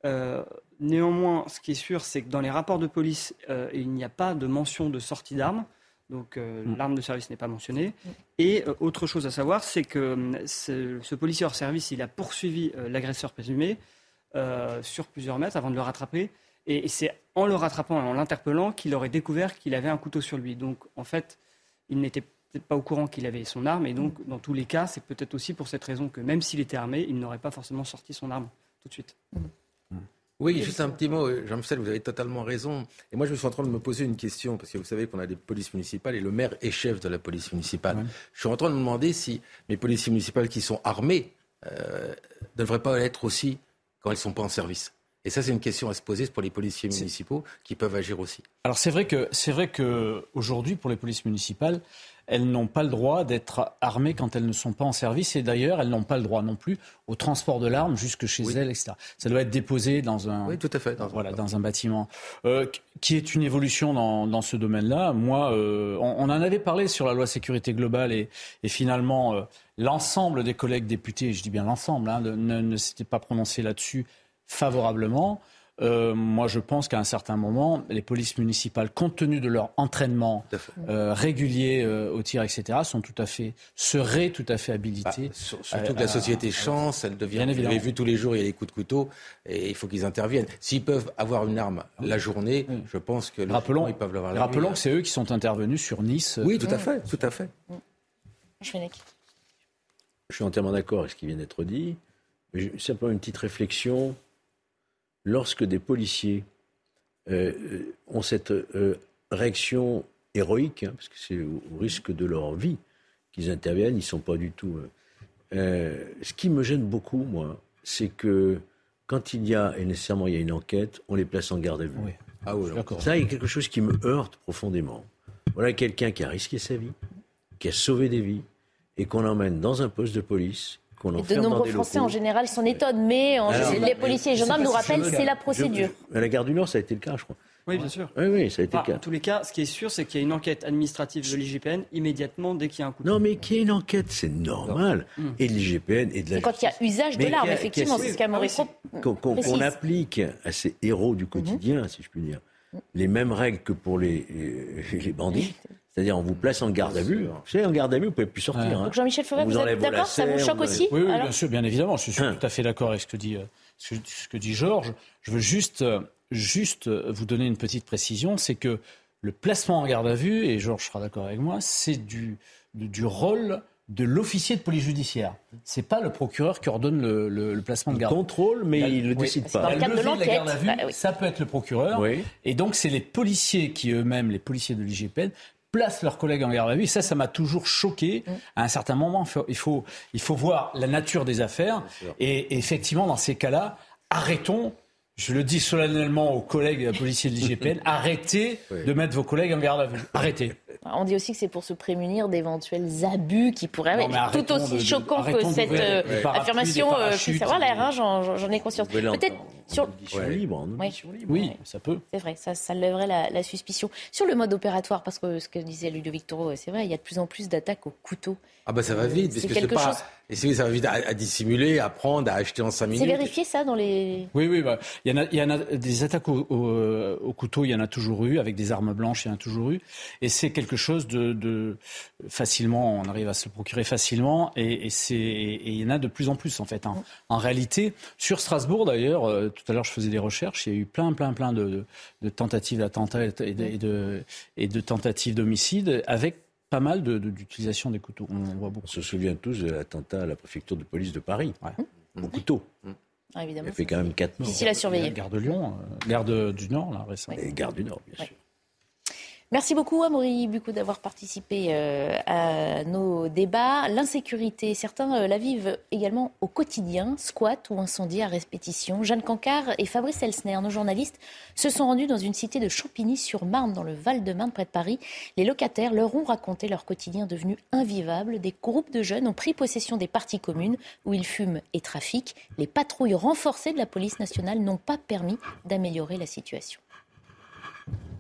Euh, néanmoins, ce qui est sûr, c'est que dans les rapports de police, euh, il n'y a pas de mention de sortie d'arme. Donc, euh, mm. l'arme de service n'est pas mentionnée. Et autre chose à savoir, c'est que ce, ce, policier hors service, il a poursuivi l'agresseur présumé sur plusieurs mètres avant de le rattraper. Et c'est en le rattrapant et en l'interpellant qu'il aurait découvert qu'il avait un couteau sur lui. Donc, en fait, il n'était peut-être pas au courant qu'il avait son arme. Et donc, dans tous les cas, c'est peut-être aussi pour cette raison que même s'il était armé, il n'aurait pas forcément sorti son arme tout de suite. Oui, juste un petit mot, Jean-Michel, vous avez totalement raison. Et moi, je me suis en train de me poser une question, parce que vous savez qu'on a des polices municipales et le maire est chef de la police municipale. Je suis en train de me demander si mes policiers municipaux qui sont armés euh, ne devraient pas l'être aussi quand ils ne sont pas en service. Et ça, c'est une question à se poser pour les policiers municipaux qui peuvent agir aussi. Alors c'est vrai que c'est vrai que aujourd'hui, pour les polices municipales, elles n'ont pas le droit d'être armées quand elles ne sont pas en service. Et d'ailleurs, elles n'ont pas le droit non plus au transport de l'arme jusque chez elles, etc. Ça doit être déposé dans un, oui, tout à fait, dans, voilà, dans un bâtiment, euh, qui est une évolution dans, dans ce domaine-là. Moi, euh, on, en avait parlé sur la loi sécurité globale et, et finalement, euh, l'ensemble des collègues députés, je dis bien l'ensemble, hein, ne, ne s'était pas prononcé là-dessus favorablement. Euh, moi, je pense qu'à un certain moment, les polices municipales, compte tenu de leur entraînement euh, régulier euh, au tir, etc., sont tout à fait, seraient tout à fait habilitées. Bah, surtout que la société chance, elle devient. Vous avez vu tous les jours, il y a des coups de couteau, et il faut qu'ils interviennent. S'ils peuvent avoir une arme la journée, je pense que rappelons, ils peuvent l'avoir. Rappelons que c'est eux qui sont intervenus sur Nice. Oui, tout à fait, tout à fait. Je suis entièrement d'accord avec ce qui vient d'être dit. Simplement une petite réflexion lorsque des policiers euh, euh, ont cette euh, réaction héroïque, hein, parce que c'est au, risque de leur vie qu'ils interviennent, ils ne sont pas du tout. ce qui me gêne beaucoup, moi, c'est que quand il y a, et nécessairement il y a une enquête, on les place en garde à vue. Ah oui, ça, il y a quelque chose qui me heurte profondément. Voilà quelqu'un qui a risqué sa vie, qui a sauvé des vies, et qu'on emmène dans un poste de police de nombreux Français en général s'en étonnent, mais les policiers et les gendarmes nous rappellent c'est la procédure. à la gare du Nord, ça a été le cas, je crois. Oui, bien sûr. Oui, oui, ça a été le cas. En tous les cas, ce qui est sûr, c'est qu'il y a une enquête administrative de l'IGPN immédiatement dès qu'il y a un coup de Non, mais qu'il y ait une enquête, c'est normal. Mm. Et de l'IGPN et de la. quand il y a usage de l'arme, effectivement, c'est ce qu'a Qu'on applique à ces héros du quotidien, si je puis dire, les mêmes règles que pour les, les bandits. C'est-à-dire, on vous place en garde à vue. Vous savez, en garde à vue, vous ne pouvez plus sortir. Hein. Donc Jean-Michel Fauvet, vous, êtes d'accord Ça vous choque aussi Oui, bien sûr, bien évidemment. Je suis hein. tout à fait d'accord avec ce que dit, euh, ce, que dit Georges. Je veux juste, euh, juste euh, vous donner une petite précision, c'est que le placement en garde à vue, et Georges sera d'accord avec moi, c'est du, du rôle de l'officier de police judiciaire. C'est pas le procureur qui ordonne le, placement de garde. Il contrôle, mais il ne le décide pas. Dans le cadre de l'enquête, bah ça peut être le procureur. Et donc c'est les policiers qui eux-mêmes, les policiers de l'IGPN, placent leurs collègues en garde à vue. Ça, ça m'a toujours choqué. Mm. À un certain moment, il faut, il faut voir la nature des affaires. Et, effectivement, dans ces cas-là, arrêtons je le dis solennellement aux collègues policiers de l'IGPN, arrêtez de mettre vos collègues en garde à vue. Arrêtez. On dit aussi que c'est pour se prémunir d'éventuels abus qui pourraient être tout aussi choquants que cette euh, affirmation euh, puisse avoir l'air, hein, j'en ai conscience. Peut-être sur... libre. Oui. oui, ça peut. C'est vrai, ça, ça lèverait la, la, suspicion. Sur le mode opératoire, parce que ce que disait Ludovic Toro, c'est vrai, il y a de plus en plus d'attaques au couteau. Ah bah ça va vite, parce que c'est pas... Chose... Et ça va vite à, dissimuler, à prendre, à acheter en 5 minutes. C'est vérifié ça dans les... Oui, oui, bah, il, y en a, il y en a des attaques au, au, couteau, il y en a toujours eu, avec des armes blanches, il y en a toujours eu. Et c'est quelque chose de, de, facilement, on arrive à se le procurer facilement, et, et, c'est, et il y en a de plus en plus en fait. Hein. En réalité, sur Strasbourg d'ailleurs, euh, tout à l'heure je faisais des recherches, il y a eu plein, plein, plein de, de tentatives d'attentats et de, et de, et de tentatives d'homicide avec pas mal d'utilisation des couteaux. On, voit beaucoup. On se souvient tous de l'attentat à la préfecture de police de Paris, ouais. au couteau. Ah, évidemment. Il a fait quand même 4 morts. Difficile à surveiller. Gare de Lyon, euh, gare de, du Nord, là, récemment. Et gare du Nord, bien sûr. Merci beaucoup, Amaury Bucco, d'avoir participé euh, à nos débats. L'insécurité, certains euh, la vivent également au quotidien, squat ou incendie à répétition. Jeanne Cancard et Fabrice Elsner, nos journalistes, se sont rendus dans une cité de Champigny-sur-Marne, dans le Val-de-Marne, près de Paris. Les locataires leur ont raconté leur quotidien devenu invivable. Des groupes de jeunes ont pris possession des parties communes où ils fument et trafiquent. Les patrouilles renforcées de la police nationale n'ont pas permis d'améliorer la situation.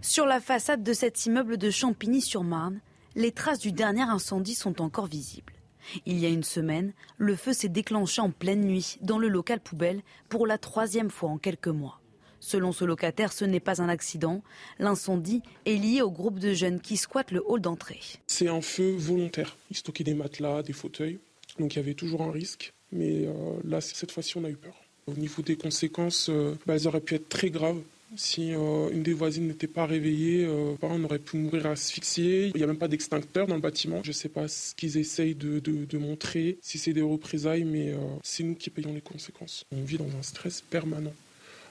Sur la façade de cet immeuble de Champigny-sur-Marne, les traces du dernier incendie sont encore visibles. Il y a une semaine, le feu s'est déclenché en pleine nuit dans le local poubelle pour la troisième fois en quelques mois. Selon ce locataire, ce n'est pas un accident. L'incendie est lié au groupe de jeunes qui squattent le hall d'entrée. C'est un feu volontaire. Ils stockaient des matelas, des fauteuils. Donc il y avait toujours un risque. Mais euh, là, cette fois-ci, on a eu peur. Au niveau des conséquences, euh, bah, elles auraient pu être très graves. Si euh, une des voisines n'était pas réveillée, euh, on aurait pu mourir asphyxié. Il n'y a même pas d'extincteur dans le bâtiment. Je ne sais pas ce qu'ils essayent de, montrer, si c'est des représailles, mais euh, c'est nous qui payons les conséquences. On vit dans un stress permanent.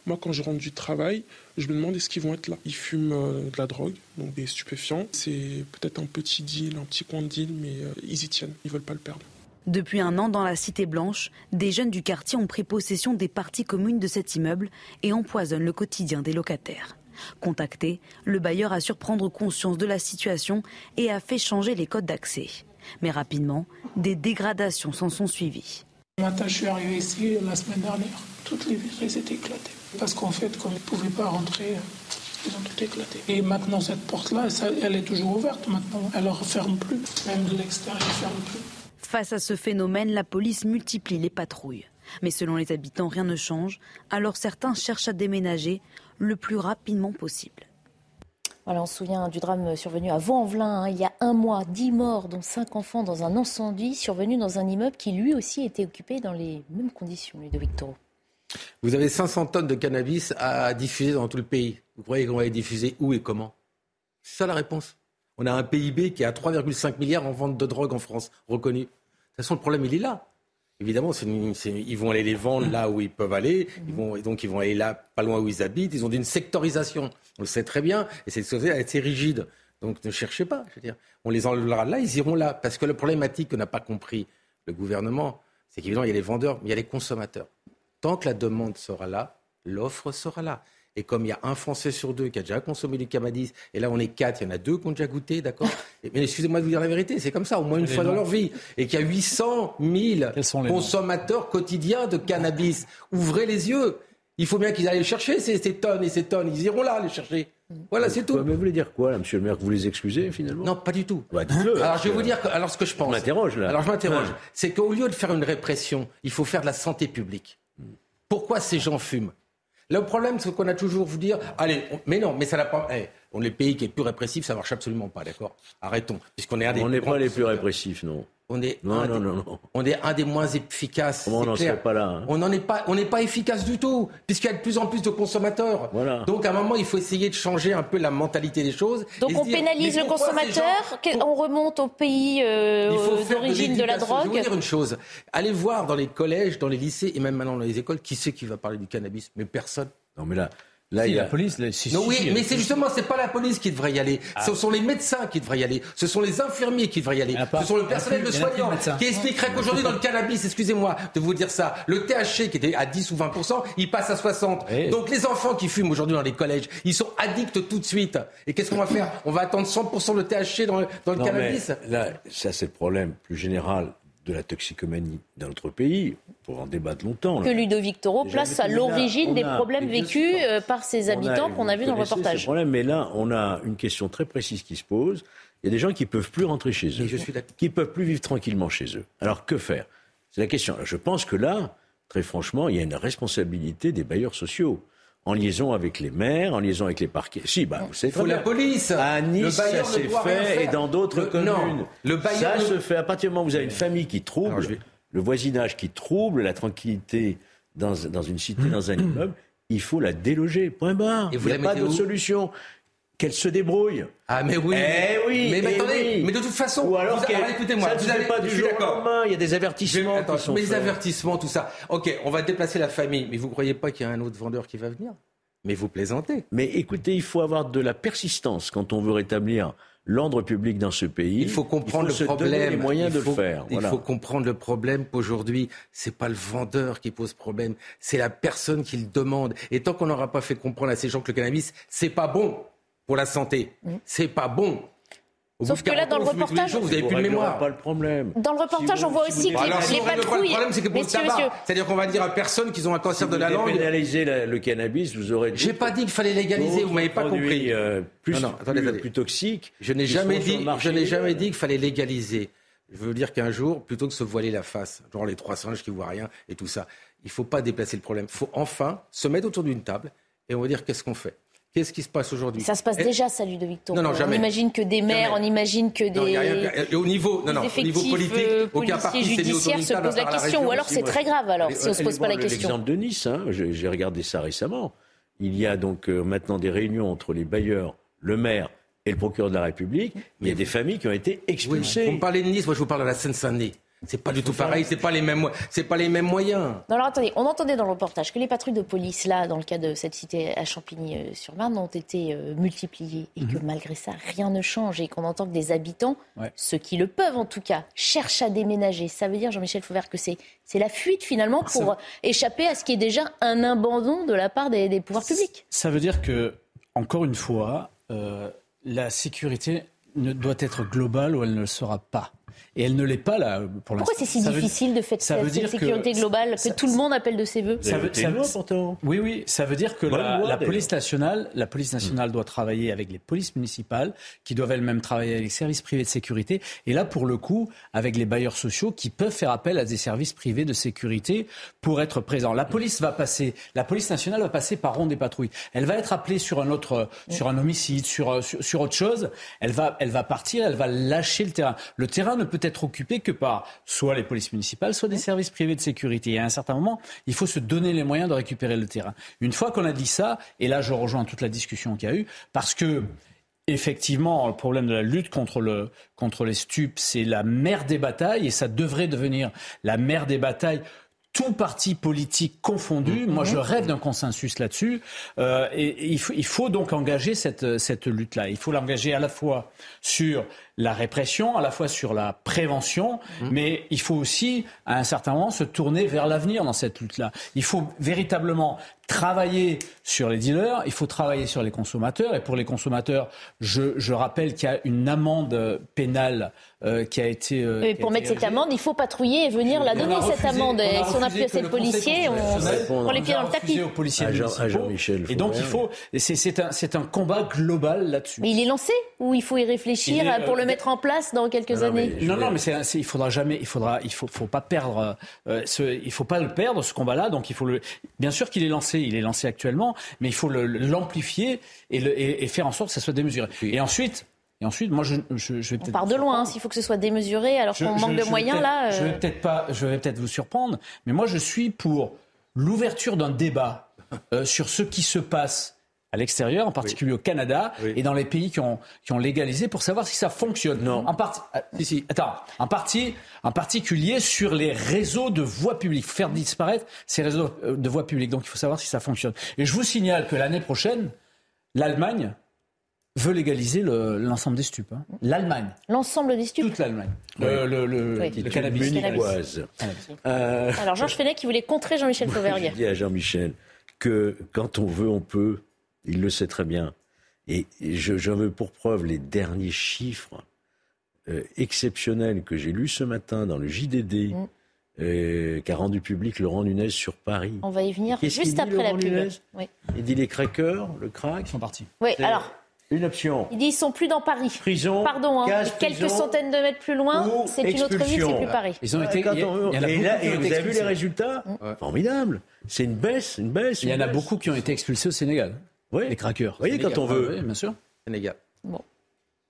Moi, quand je rentre du travail, je me demande est-ce qu'ils vont être là? Ils fument de la drogue, donc des stupéfiants. C'est peut-être un petit deal, un petit coin de deal, mais ils y tiennent. Ils veulent pas le perdre. Depuis un an, dans la Cité Blanche, des jeunes du quartier ont pris possession des parties communes de cet immeuble et empoisonnent le quotidien des locataires. Contacté, le bailleur a surprendre conscience de la situation et a fait changer les codes d'accès. Mais rapidement, des dégradations s'en sont suivies. Matin, je suis arrivé ici la semaine dernière. Toutes les vitres étaient éclatées. Parce qu'en fait, comme ils ne pouvaient pas rentrer, ils ont tout éclaté. Et maintenant, cette porte-là, elle est toujours ouverte maintenant. Elle ne referme plus. Même de l'extérieur, elle ne ferme plus. Face à ce phénomène, la police multiplie les patrouilles. Mais selon les habitants, rien ne change. Alors certains cherchent à déménager le plus rapidement possible. Voilà, on se souvient du drame survenu à Vaux-en-Velin hein, il y a un mois. Dix morts, dont cinq enfants, dans un incendie survenu dans un immeuble qui lui aussi était occupé dans les mêmes conditions, lui de Victor. Vous avez 500 tonnes de cannabis à diffuser dans tout le pays. Vous croyez qu'on va les diffuser où et comment? C'est ça la réponse. On a un PIB qui est à 3,5 milliards en vente de drogue en France, reconnu toute façon, le problème, il est là. Évidemment, ils vont aller les vendre là où ils peuvent aller, ils vont, donc ils vont aller là, pas loin où ils habitent. Ils ont une sectorisation, on le sait très bien, et cette rigide. Donc ne cherchez pas. On les enlèvera là, ils iront là. Parce que la problématique que n'a pas compris le gouvernement, c'est qu'évidemment, il y a les vendeurs, mais il y a les consommateurs. Tant que la demande sera là, l'offre sera là. Et comme il y a un Français sur deux qui a déjà consommé du cannabis, et là on est quatre, il y en a deux qui ont déjà goûté, d'accord Mais excusez-moi de vous dire la vérité, c'est comme ça, au moins une fois dans leur vie. Et qu'il y a 800 000 consommateurs quotidiens de cannabis. Ouvrez les yeux. Il faut bien qu'ils aillent chercher ces, tonnes et ces tonnes. Ils iront là les chercher. Voilà, c'est tout. Mais vous voulez dire quoi, là, monsieur le maire Que vous les excusez, finalement Non, pas du tout. Bah, alors, je vais vous dire alors ce que je pense. On m'interroge, là. Alors, je m'interroge. C'est qu'au lieu de faire une répression, il faut faire de la santé publique. Pourquoi ces gens fument? Le problème, c'est qu'on a toujours vous dire, allez, mais non, mais ça n'a pas. Eh, on est le pays qui est plus répressif, ça marche absolument pas, d'accord? Arrêtons, puisqu'on est un des. On n'est pas les plus répressifs, non. On est, non, un non, des, non, non. on est un des moins efficaces. Comment on n'en serait pas là hein? On n'en est pas, on n'est pas efficace du tout, puisqu'il y a de plus en plus de consommateurs. Voilà. Donc à un moment, il faut essayer de changer un peu la mentalité des choses. Donc on pénalise le consommateur, on remonte au pays euh, d'origine de, la drogue. Je vais vous dire une chose. Allez voir dans les collèges, dans les lycées et même maintenant dans les écoles, qui c'est qui va parler du cannabis? Mais personne. Non, mais là, Là, si, il y a... la police. non, oui, mais c'est justement, c'est pas la police qui devrait y aller. Ah. Ce sont les médecins qui devraient y aller. Ce sont les infirmiers qui devraient y aller. Ce sont le personnel de soignants qui expliquerait qu'aujourd'hui, dans le cannabis, excusez-moi de vous dire ça, le THC qui était à 10 ou 20% il passe à 60. Donc les enfants qui fument aujourd'hui dans les collèges, ils sont addicts tout de suite. Et qu'est-ce qu'on va faire? On va attendre 100% de THC dans le, dans le cannabis? Là, ça c'est le problème plus général de la toxicomanie dans notre pays, pour en débattre longtemps. Que Ludovic Toro place à l'origine des problèmes vécus euh, par ses habitants qu'on a vus dans le reportage. Problème, mais là, on a une question très précise qui se pose. Il y a des gens qui ne peuvent plus rentrer chez eux, qui ne peuvent plus vivre tranquillement chez eux. Alors que faire? C'est la question. Je pense que là, très franchement, il y a une responsabilité des bailleurs sociaux en liaison avec les maires, en liaison avec les parquets. Si, bah, vous savez, il faut la police. À Nice, ça s'est fait, et dans d'autres communes. Non, le ça se fait à partir du moment où vous avez une famille qui trouble, le voisinage qui trouble, la tranquillité dans, dans une cité, dans un immeuble. Il faut la déloger. Point barre. il n'y a pas d'autre solution qu'elle se débrouille. Ah mais oui. Eh oui. Mais, attendez, mais de toute façon, ou alors écoutez-moi, vous n'avez pas du jour au lendemain, il y a des avertissements qui sont Mais les avertissements, tout ça. OK, on va déplacer la famille, mais vous croyez pas qu'il y a un autre vendeur qui va venir? Mais vous plaisantez. Mais écoutez, il faut avoir de la persistance quand on veut rétablir l'ordre public dans ce pays. Il faut comprendre le problème. les moyens de le faire. Il faut comprendre le problème qu'aujourd'hui, c'est pas le vendeur qui pose problème, c'est la personne qui le demande. Et tant qu'on n'aura pas fait comprendre à ces gens que le cannabis, c'est pas bon, pour la santé. C'est pas bon. Sauf que là, dans le reportage, vous avez plus de mémoire. Pas le problème. Dans le reportage, on voit aussi que les, patrouilles. Le problème, c'est que pour le tabac, c'est-à-dire qu'on va dire à personne qu'ils ont un cancer de la langue. Pénaliser le cannabis, vous aurez. J'ai pas dit qu'il fallait légaliser. Vous m'avez pas compris. Euh, plus, non, attendez, plus, plus, toxique. Je n'ai jamais dit. Je n'ai jamais dit qu'il fallait légaliser. Je veux dire qu'un jour, plutôt que se voiler la face, genre les trois singes qui voient rien et tout ça, il faut pas déplacer le problème. Il faut enfin se mettre autour d'une table et on va dire qu'est-ce qu'on fait. Qu'est-ce qui se passe aujourd'hui Ça se passe déjà, ça, de Victor. Non, non, jamais. On imagine que des maires, on imagine que des. Non, y a rien, au niveau, non, non, au niveau politique, euh, aucun parti judiciaire se pose la question. Ou alors c'est très grave, alors, si on ne se pose pas la question. L'exemple de Nice, hein, j'ai regardé ça récemment. Il y a donc euh, maintenant des réunions entre les bailleurs, le maire et le procureur de la République. Il y a des familles qui ont été expulsées. vous me parlez de Nice, moi je vous parle de la Seine-Saint-Denis. C'est pas du tout pareil, c'est pas les mêmes, c'est pas les mêmes moyens. Non, alors attendez, on entendait dans le reportage que les patrouilles de police là, dans le cas de cette cité à Champigny-sur-Marne, ont été euh, multipliées et que mhm. malgré ça, rien ne change et qu'on entend que des habitants, ceux qui le peuvent en tout cas, cherchent à déménager. Ça veut dire, Jean-Michel Fauvert, que c'est c'est la fuite finalement pour échapper à ce qui est déjà un abandon de la part des, pouvoirs publics. Ça veut dire que, encore une fois, euh, la sécurité ne doit être globale ou elle ne le sera pas. Et elle ne l'est pas là pour l'instant. Pourquoi c'est si difficile de faire cette sécurité globale que, tout le monde appelle de ses voeux ça veut, ça Oui, oui, ça veut dire que la, police nationale, la police nationale doit travailler avec les polices municipales, qui doivent elles-mêmes travailler avec les services privés de sécurité. Et là, pour le coup, avec les bailleurs sociaux qui peuvent faire appel à des services privés de sécurité pour être présents. La police va passer, la police nationale va passer par ronde des patrouilles. Elle va être appelée sur un autre, sur un homicide, sur, sur, sur autre chose. Elle va, elle va partir, elle va lâcher le terrain. Le terrain ne peut être être occupé que par soit les polices municipales, soit des services privés de sécurité. Et à un certain moment, il faut se donner les moyens de récupérer le terrain. Une fois qu'on a dit ça, et là je rejoins toute la discussion qu'il y a eu, parce que effectivement, le problème de la lutte contre, le, contre les stupes, c'est la mère des batailles, et ça devrait devenir la mère des batailles tout parti politique confondu. Moi, je rêve d'un consensus là-dessus. Euh, et, il, faut, il, faut, donc engager cette, cette lutte-là. Il faut l'engager à la fois sur la répression, à la fois sur la prévention, mmh. mais il faut aussi, à un certain moment, se tourner vers l'avenir dans cette lutte-là. Il faut véritablement travailler sur les dealers, il faut travailler sur les consommateurs. Et pour les consommateurs, je, je rappelle qu'il y a une amende pénale euh, qui a été. Euh, mais pour mettre cette amende, il faut patrouiller et venir la donner, cette amende. Et si on n'a plus assez de policiers, on prend les pieds dans le tapis. Aux policiers michel et donc il faut. C'est un, un combat global là-dessus. Mais il est lancé ou il faut y réfléchir pour le mettre en place dans quelques années Non, non, mais il faudra jamais, il faudra, il faut, faut pas perdre, euh, ce, il faut pas le perdre ce combat-là. Donc il faut le, bien sûr qu'il est lancé, il est lancé actuellement, mais il faut l'amplifier et, et, faire en sorte que ça soit démesuré. Et ensuite. Et ensuite, moi, je, je, je vais On part de loin, hein, s'il faut que ce soit démesuré, alors qu'on manque de moyens, là. Je vais euh. peut-être pas, je vais peut-être vous surprendre, mais moi, je suis pour l'ouverture d'un débat euh, sur ce qui se passe à l'extérieur, en particulier au Canada et dans les pays qui ont, qui ont légalisé pour savoir si ça fonctionne. Non. En partie, si, Attends, en, partie, en particulier sur les réseaux de voies publiques. Faire disparaître ces réseaux euh, de voies publiques. Donc il faut savoir si ça fonctionne. Et je vous signale que l'année prochaine, l'Allemagne veut légaliser l'ensemble des stupes. Hein. L'Allemagne. L'ensemble des stupes Toute l'Allemagne. Le, le, le, oui. le, cannabis. Euh... Alors Georges Fenech qui voulait contrer Jean-Michel Fauvergue. Je dis à Jean-Michel que quand on veut, on peut. Il le sait très bien. Et je, je veux pour preuve les derniers chiffres euh, exceptionnels que j'ai lus ce matin dans le JDD. Mm. Euh, qu'a rendu public Laurent Nunez sur Paris. On va y venir juste après la pub. Oui. Il dit les crackers, le crack. Ils sont partis. Oui, alors une option. Il dit ils sont plus dans Paris. Prison. Pardon, hein, quelques centaines de mètres plus loin, c'est une autre ville, c'est plus Paris. Ils ont été. et là, et vous avez vu les résultats Formidable. C'est une baisse, une baisse. Il y en a beaucoup qui ont été expulsés au Sénégal. Oui. Les craqueurs. Vous voyez, quand on veut. Oui, bien sûr. Sénégal. Bon.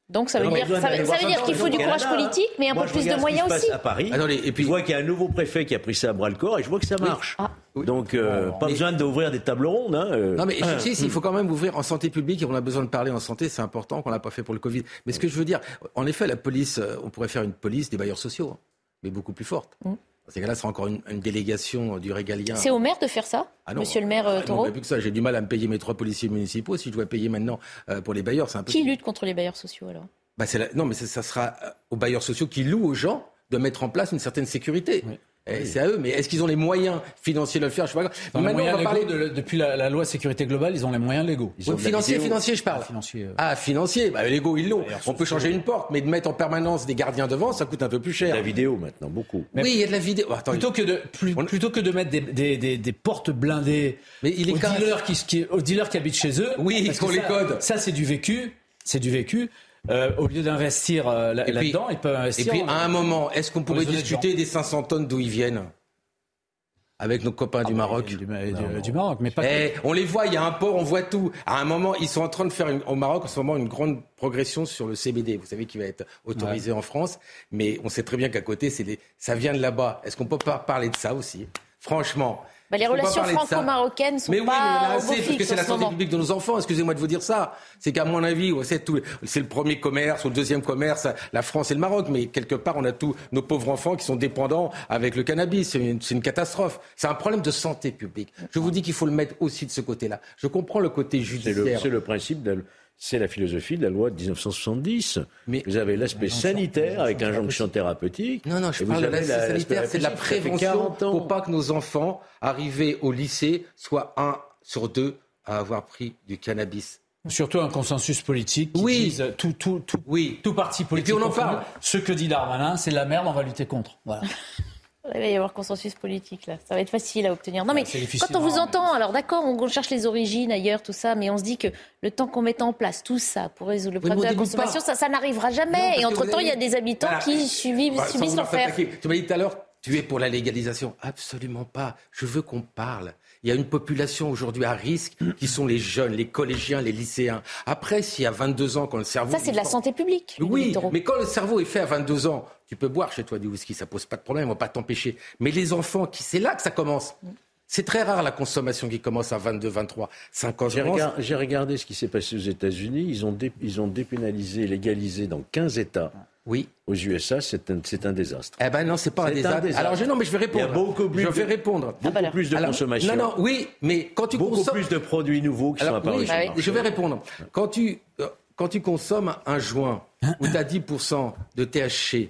Donc ça veut dire, ça veut, ça veut dire qu'il faut du courage politique, mais un Moi, peu plus de moyens aussi. à Paris. et puis je vois qu'il y a un nouveau préfet qui a pris ça à bras le corps et je vois que ça marche. Ah. Donc euh, pas besoin d'ouvrir des tables rondes. Hein, euh. Non mais je sais, il faut quand même ouvrir en santé publique et on a besoin de parler en santé, c'est important qu'on l'a pas fait pour le Covid. Mais ce que je veux dire, en effet, la police, euh, on pourrait faire une police des bailleurs sociaux, hein, mais beaucoup plus forte. Mm. Dans ces cas-là, ce sera encore une, une délégation du régalien. C'est au maire de faire ça, Ah non. Monsieur le maire euh, Ah non, plus que ça, j'ai du mal à me payer mes trois policiers municipaux. Si je dois payer maintenant euh, pour les bailleurs, c'est un peu. Qui lutte contre les bailleurs sociaux alors? Bah, c'est la- Non, mais ça, ça sera euh, aux bailleurs sociaux qui louent aux gens de mettre en place une certaine sécurité. Et C'est à eux, mais est-ce qu'ils ont les moyens financiers de le faire? Je sais pas. Les Maintenant, on va parler légaux de- depuis la, la loi sécurité globale, ils ont les moyens légaux. Ils Oui, ont de la financier, vidéo. financier, je parle. Financier, euh. Ah, financier, bah, Lego, ils l'ont. On peut changer une porte, mais de mettre en permanence des gardiens devant, ça coûte un peu plus cher. La vidéo maintenant, beaucoup. oui, il y a de la vidéo. Attends, Plutôt que de, plus- plutôt que de mettre des, des, des, des portes blindées Mais il est aux, dealers qui, qui- aux dealers qui habitent chez eux. Oui, parce que qu'on les code. Ça, c'est du vécu. C'est du vécu. Euh, au lieu d'investir euh, là- Et puis- là-dedans, ils peuvent Et investir. puis, en- à un moment, est-ce qu'on pourrait discuter des 500 tonnes d'où ils viennent avec nos copains du Maroc du, du- du Maroc, mais pas Eh, on les voit, il y a un port, on voit tout. À un moment, ils sont en train de faire une- au Maroc en ce moment une grande progression sur le CBD. Vous savez qui va être autorisé en France, mais on sait très bien qu'à côté, c'est des- ça vient de là-bas. Est-ce qu'on peut pas parler de ça aussi? Franchement. Bah, les relations franco-marocaines sont mais oui, pas mais là, au beau c'est parce que c'est la santé moment. publique de nos enfants. Excusez-moi de vous dire ça. C'est qu'à mon avis, c'est tout- c'est le premier commerce ou le deuxième commerce, la France et le Maroc. Mais quelque part, on a tous nos pauvres enfants qui sont dépendants avec le cannabis. C'est une, c'est une catastrophe. C'est un problème de santé publique. Je vous dis qu'il faut le mettre aussi de ce côté-là. Je comprends le côté C'est judiciaire. le, c'est le principe, de c'est la philosophie de la loi de 1970. vous avez l'aspect sanitaire avec injonction thérapeutique. Non, non, je et vous parle de l'aspect la- sanitaire, c'est de la prévention 40 ans. pour pas que nos enfants, arrivés au lycée, soient un sur deux à avoir pris du cannabis. Surtout un consensus politique qui Oui. dise tout, tout, tout, oui. tout parti politique. on en parle. Ce que dit Darmanin, c'est de la merde, on va lutter contre. Voilà. Il va y avoir consensus politique là. Ça va être facile à obtenir. Non mais quand on vous non, entend, alors d'accord, on cherche les origines ailleurs, tout ça, mais on se dit que le temps qu'on mette en place tout ça pour résoudre le problème de la consommation, pas. ça, ça n'arrivera jamais. Et que entre vous temps, il y a des habitants Voilà. qui subissent, Bah, subissent l'enfer. Tu m'as dit tout à l'heure, tu es pour la légalisation. Absolument pas. Je veux qu'on parle. Il y a une population aujourd'hui à risque qui sont les jeunes, les collégiens, les lycéens. Après, s'il y a 22 ans, quand le cerveau. Ça, c'est de la santé publique. Oui, mais quand le cerveau est fait à 22 ans, tu peux boire chez toi du whisky, ça pose pas de problème, on va pas t'empêcher. Mais les enfants, qui c'est là que ça commence. C'est très rare la consommation qui commence à 22, 23, 5 ans. J'ai regard- regardé ce qui s'est passé aux États-Unis. Ils ont, dé- ils ont dépénalisé, légalisé dans 15 États. Oui. Aux USA, c'est un, désastre. Eh ben non, c'est pas un désastre. Alors je, non, mais je vais répondre. Il y a beaucoup plus je de- vais répondre. beaucoup plus de Alors, consommation. Non, non, oui, mais quand tu Beaucoup consommes... plus de produits nouveaux qui Alors, sont apparus oui, sur marché. je vais répondre. Quand tu, euh, quand tu consommes un joint où tu as 10% de THC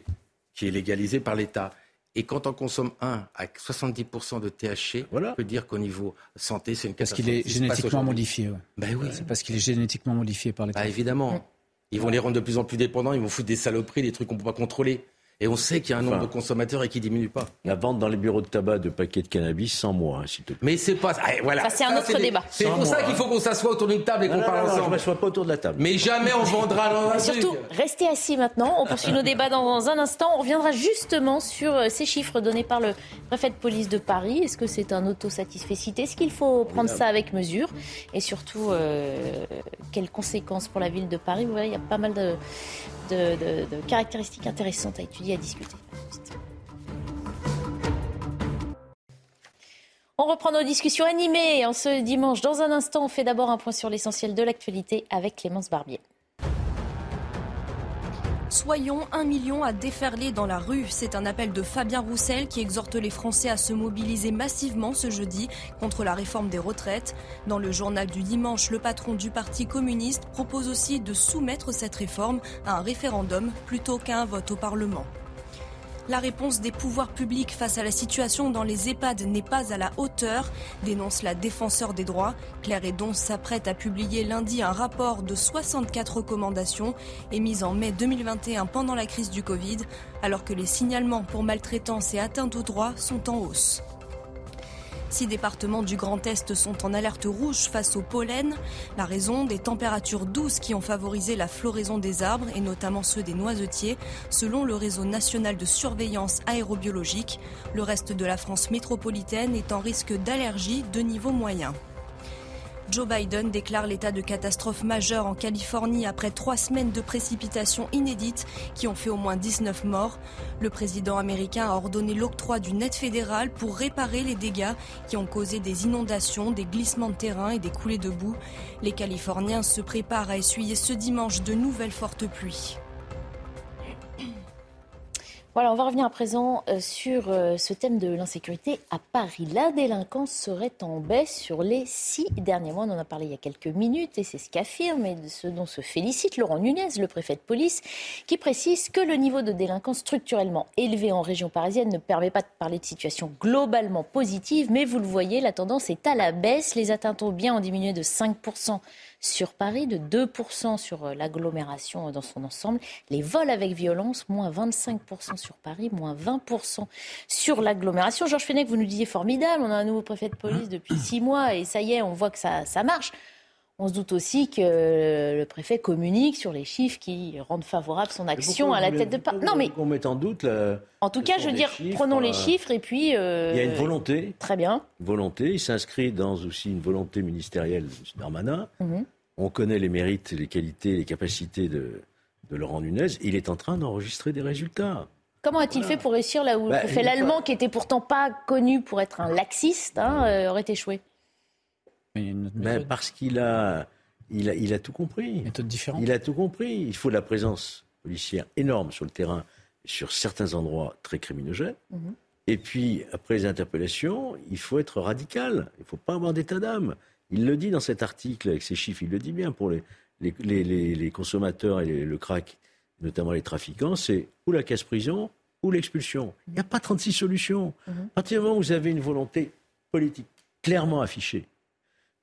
qui est légalisé par l'État, et quand on consomme un avec 70% de THC, on peut dire qu'au niveau santé, c'est une Parce catastrophe. qu'il est génétiquement modifié. ouais. Ben oui. C'est parce qu'il est génétiquement modifié par les Bah, évidemment. Ils vont les rendre de plus en plus dépendants, ils vont foutre des saloperies, des trucs qu'on ne peut pas contrôler. Et on sait qu'il y a un nombre Enfin, de consommateurs et qui diminue pas. La vente dans les bureaux de tabac de paquets de cannabis sans moi, hein, s'il te plaît. Mais c'est pas. ah, voilà. Ça, c'est un autre débat. C'est pour ça qu'il hein. faut qu'on s'assoie autour d'une table et qu'on Non, non, parle non, je ne ensemble. m'assois pas autour de la table. Mais jamais on vendra dans un Et surtout, restez assis maintenant. On poursuit nos débats dans un instant. On reviendra justement sur euh, ces chiffres donnés par le préfet de police de Paris. Est-ce que c'est un autosatisfait cité? Est-ce qu'il faut prendre ça avec mesure? Et surtout, euh, quelles conséquences pour la ville de Paris? Vous voyez, il y a pas mal de, de- caractéristiques intéressantes à étudier, à discuter. On reprend nos discussions animées en ce dimanche. Dans un instant, on fait d'abord un point sur l'essentiel de l'actualité avec Clémence Barbier. Soyons un million à déferler dans la rue. C'est un appel de Fabien Roussel qui exhorte les Français à se mobiliser massivement ce jeudi contre la réforme des retraites. Dans le journal du dimanche, le patron du Parti communiste propose aussi de soumettre cette réforme à un référendum plutôt qu'à un vote au Parlement. La réponse des pouvoirs publics face à la situation dans les EHPAD n'est pas à la hauteur, dénonce la défenseur des droits. Claire Edon s'apprête à publier lundi un rapport de 64 recommandations émises en mai 2021 pendant la crise du Covid, alors que les signalements pour maltraitance et atteinte aux droits sont en hausse. Six départements du Grand Est sont en alerte rouge face au pollen. La raison des températures douces qui ont favorisé la floraison des arbres et notamment ceux des noisetiers, selon le réseau national de surveillance aérobiologique. Le reste de la France métropolitaine est en risque d'allergie de niveau moyen. Joe Biden déclare l'état de catastrophe majeure en Californie après trois semaines de précipitations inédites qui ont fait au moins 19 morts. Le président américain a ordonné l'octroi d'une aide fédérale pour réparer les dégâts qui ont causé des inondations, des glissements de terrain et des coulées de boue. Les Californiens se préparent à essuyer ce dimanche de nouvelles fortes pluies. Voilà, on va revenir à présent euh, sur euh, ce thème de l'insécurité à Paris. La délinquance serait en baisse sur les six derniers mois. On en a parlé il y a quelques minutes et c'est ce qu'affirme et ce dont se félicite Laurent Nunez, le préfet de police, qui précise que le niveau de délinquance structurellement élevé en région parisienne ne permet pas de parler de situation globalement positive, mais vous le voyez, la tendance est à la baisse. Les atteintes aux biens ont diminué de 5% sur Paris, de 2% sur euh, l'agglomération dans son ensemble. Les vols avec violence, moins 25% sur Paris, moins 20% sur l'agglomération. Georges Fenech, vous nous disiez formidable, on a un nouveau préfet de police depuis six mois et ça y est, on voit que ça, ça marche. On se doute aussi que le préfet communique sur les chiffres qui rendent favorable son action à la tête de. Non, mais on met en doute. La... En tout cas, je veux dire, prenons les euh, chiffres et puis. Euh, il y a une volonté. Très bien. Une volonté. Il s'inscrit dans aussi une volonté ministérielle de M. Darmanin. Mhm. On connaît les mérites, les qualités, les capacités de, Laurent Nunez. Il est en train d'enregistrer des résultats. Comment a-t-il fait pour réussir là où le bah, préfet l'allemand, qui était pourtant pas connu pour être un laxiste, hein, euh, aurait échoué? Mais parce qu'il a, il a, il a tout compris. Méthode différente. Il a tout compris. Il faut de la présence policière énorme sur le terrain, sur certains endroits très criminogènes. Mhm. Et puis, après les interpellations, il faut être radical. Il ne faut pas avoir d'état d'âme. Il le dit dans cet article avec ses chiffres, il le dit bien pour les, les, les, consommateurs et le crack, notamment les trafiquants, c'est ou la casse-prison ou l'expulsion. Il n'y a pas 36 solutions. Mhm. À partir du moment où vous avez une volonté politique clairement affichée,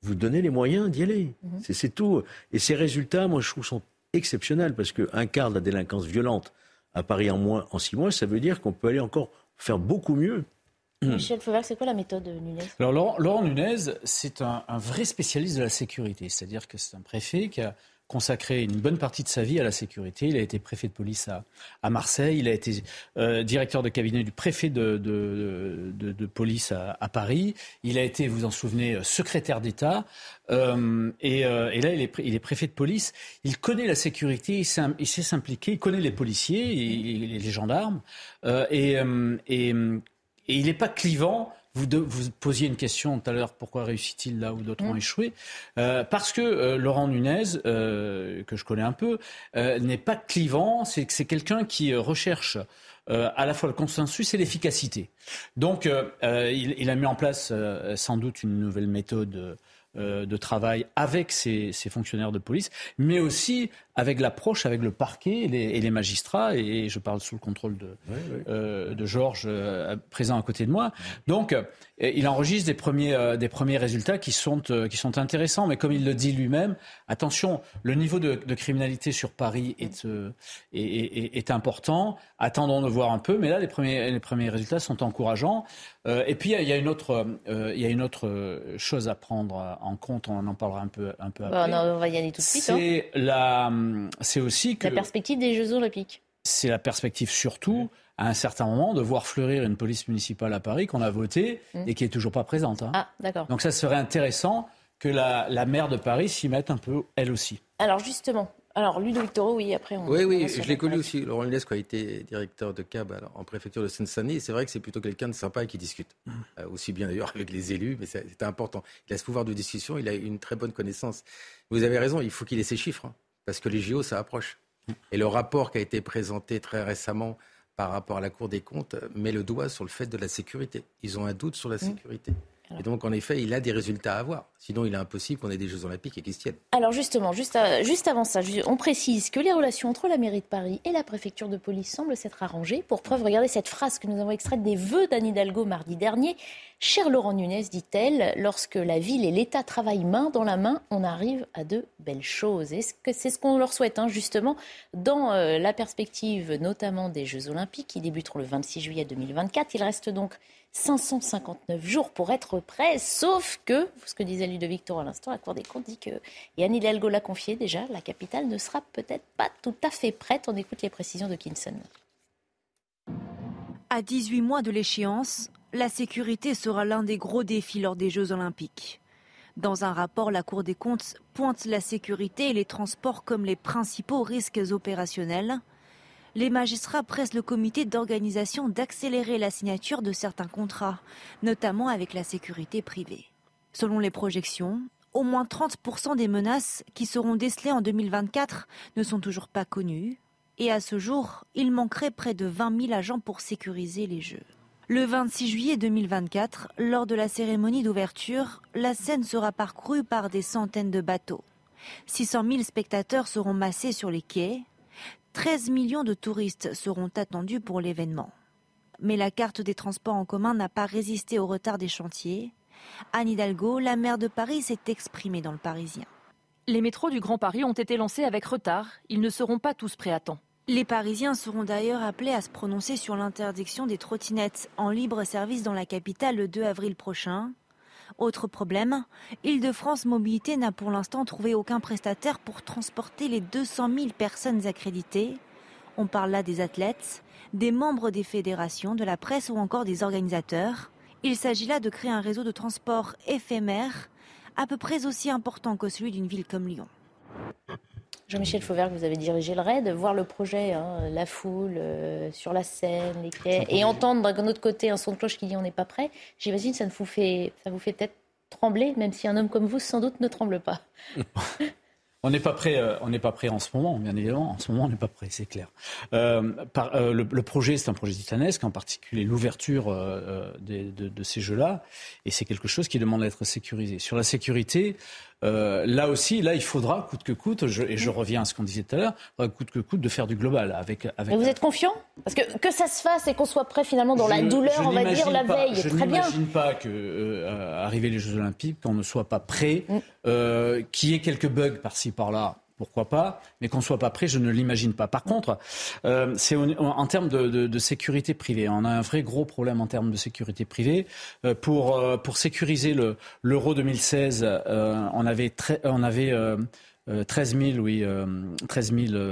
vous donnez les moyens d'y aller. Mhm. C'est tout. Et ces résultats, moi, je trouve, sont exceptionnels parce qu'un quart de la délinquance violente à Paris en moins en six mois, ça veut dire qu'on peut aller encore faire beaucoup mieux. Michel Fauvert, c'est quoi la méthode Nunez? Alors Laurent, Nunez, c'est un, un, vrai spécialiste de la sécurité, c'est-à-dire que c'est un préfet qui a consacré une bonne partie de sa vie à la sécurité. Il a été préfet de police à, à Marseille, il a été euh, directeur de cabinet du préfet de, de, police à, Paris, il a été, vous en souvenez, secrétaire d'État, euh, et, euh, là il est, il est, préfet de police. Il connaît la sécurité, il sait s'impliquer, il connaît les policiers, et, les gendarmes, euh, et, et il n'est pas clivant vous, vous, posiez une question tout à l'heure, pourquoi réussit-il là où d'autres ont mm. échoué euh, Parce que euh, Laurent Nunez, euh, que je connais un peu, n'est pas clivant, c'est c'est quelqu'un qui recherche à la fois le consensus et l'efficacité. Donc il, il, a mis en place sans doute une nouvelle méthode de travail avec ses, fonctionnaires de police, mais aussi avec l'approche avec le parquet et les, et les, magistrats, et je parle sous le contrôle de, euh, de Georges, euh, présent à côté de moi. Donc, euh, il enregistre des premiers, euh, des premiers résultats qui sont, euh, qui sont intéressants, mais comme il le dit lui-même, attention, le niveau de, de criminalité sur Paris est, est, est, est, important. Attendons de voir un peu, mais là, les premiers, les premiers résultats sont encourageants. et puis, il y, a une autre, il y a une autre chose à prendre en compte, on en parlera un peu, un peu après. on va y aller tout de suite. Hein. C'est c'est aussi que... La perspective des Jeux Olympiques. C'est la perspective surtout, à un certain moment, de voir fleurir une police municipale à Paris qu'on a votée mm. et qui est toujours pas présente. Hein. Ah, d'accord. Donc ça serait intéressant que la, maire de Paris s'y mette un peu, elle aussi. Alors justement, Alors, Ludovic Toro, oui, après on. Oui, oui, je l'ai connu aussi. Laurent Lunesco a été directeur de CAB en préfecture de Seine-Saint-Denis. C'est vrai que c'est plutôt quelqu'un de sympa et qui discute. Mmh. Euh, aussi bien d'ailleurs avec les élus, mais c'est important. Il a ce pouvoir de discussion, il a une très bonne connaissance. Vous avez raison, il faut qu'il ait ses chiffres, hein, parce que les JO, ça approche. Mmh. Et le rapport qui a été présenté très récemment par rapport à la Cour des comptes met le doigt sur le fait de la sécurité. Ils ont un doute sur la mmh. sécurité. Et donc, en effet, il a des résultats à avoir. Sinon, il est impossible qu'on ait des Jeux Olympiques et qu'ils se tiennent. Alors, justement, juste, juste avant ça, on précise que les relations entre la mairie de Paris et la préfecture de police semblent s'être arrangées. Pour preuve, regardez cette phrase que nous avons extraite des vœux d'Anne Hidalgo mardi dernier. Cher Laurent Nunez, dit-elle, lorsque la ville et l'État travaillent main dans la main, on arrive à de belles choses. Et c'est ce qu'on leur souhaite, hein, justement, dans euh, la perspective notamment des Jeux Olympiques qui débuteront le 26 juillet 2024. Il reste donc 559 jours pour être prêt, sauf que, ce que disait Ludovic à l'instant, la Cour des comptes dit que, et Anne Hidalgo l'a confié déjà, la capitale ne sera peut-être pas tout à fait prête. On écoute les précisions de Kinson. À 18 mois de l'échéance, la sécurité sera l'un des gros défis lors des Jeux olympiques. Dans un rapport, la Cour des comptes pointe la sécurité et les transports comme les principaux risques opérationnels les magistrats pressent le comité d'organisation d'accélérer la signature de certains contrats, notamment avec la sécurité privée. Selon les projections, au moins 30% des menaces qui seront décelées en 2024 ne sont toujours pas connues. Et à ce jour, il manquerait près de 20 000 agents pour sécuriser les Jeux. Le 26 juillet 2024, lors de la cérémonie d'ouverture, la Seine sera parcourue par des centaines de bateaux. 600 000 spectateurs seront massés sur les quais, 13 millions de touristes seront attendus pour l'événement. Mais la carte des transports en commun n'a pas résisté au retard des chantiers. Anne Hidalgo, la maire de Paris, s'est exprimée dans le Parisien. Les métros du Grand Paris ont été lancés avec retard. Ils ne seront pas tous prêts à temps. Les Parisiens seront d'ailleurs appelés à se prononcer sur l'interdiction des trottinettes en libre service dans la capitale le 2 avril prochain. Autre problème, Île-de-France Mobilité n'a pour l'instant trouvé aucun prestataire pour transporter les 200 000 personnes accréditées. On parle là des athlètes, des membres des fédérations, de la presse ou encore des organisateurs. Il s'agit là de créer un réseau de transport éphémère, à peu près aussi important que celui d'une ville comme Lyon. Jean-Michel Fauvert, vous avez dirigé le RAID, voir le projet, hein, la foule euh, sur la scène, les quais, et entendre d'un autre côté un son de cloche qui dit on n'est pas prêt, j'imagine ça, vous fait, ça vous fait peut-être trembler, même si un homme comme vous, sans doute, ne tremble pas. On n'est pas prêt. Euh, on n'est pas prêt en ce moment, bien évidemment. En ce moment, on n'est pas prêt, c'est clair. Euh, par, le, projet, c'est un projet titanesque, en particulier l'ouverture de, de, ces jeux-là, et c'est quelque chose qui demande à être sécurisé. Sur la sécurité, euh, là aussi, là, il faudra, coûte que coûte, et je reviens à ce qu'on disait tout à l'heure, coûte que coûte de faire du global. Avec, avec Mais vous êtes confiant? Parce que que ça se fasse et qu'on soit prêt finalement dans la douleur, on va dire, la veille. Je n'imagine pas que, euh, arriver les Jeux Olympiques, qu'on ne soit pas prêt, mm. euh, qu'il y ait quelques bugs par-ci, par-là pourquoi pas, mais qu'on ne soit pas prêt, je ne l'imagine pas. Par contre, euh, c'est en, termes de, sécurité privée. On a un vrai gros problème en termes de sécurité privée. Euh, pour, euh, pour sécuriser l'Euro 2016, on avait, on avait 13 000, oui, 13 000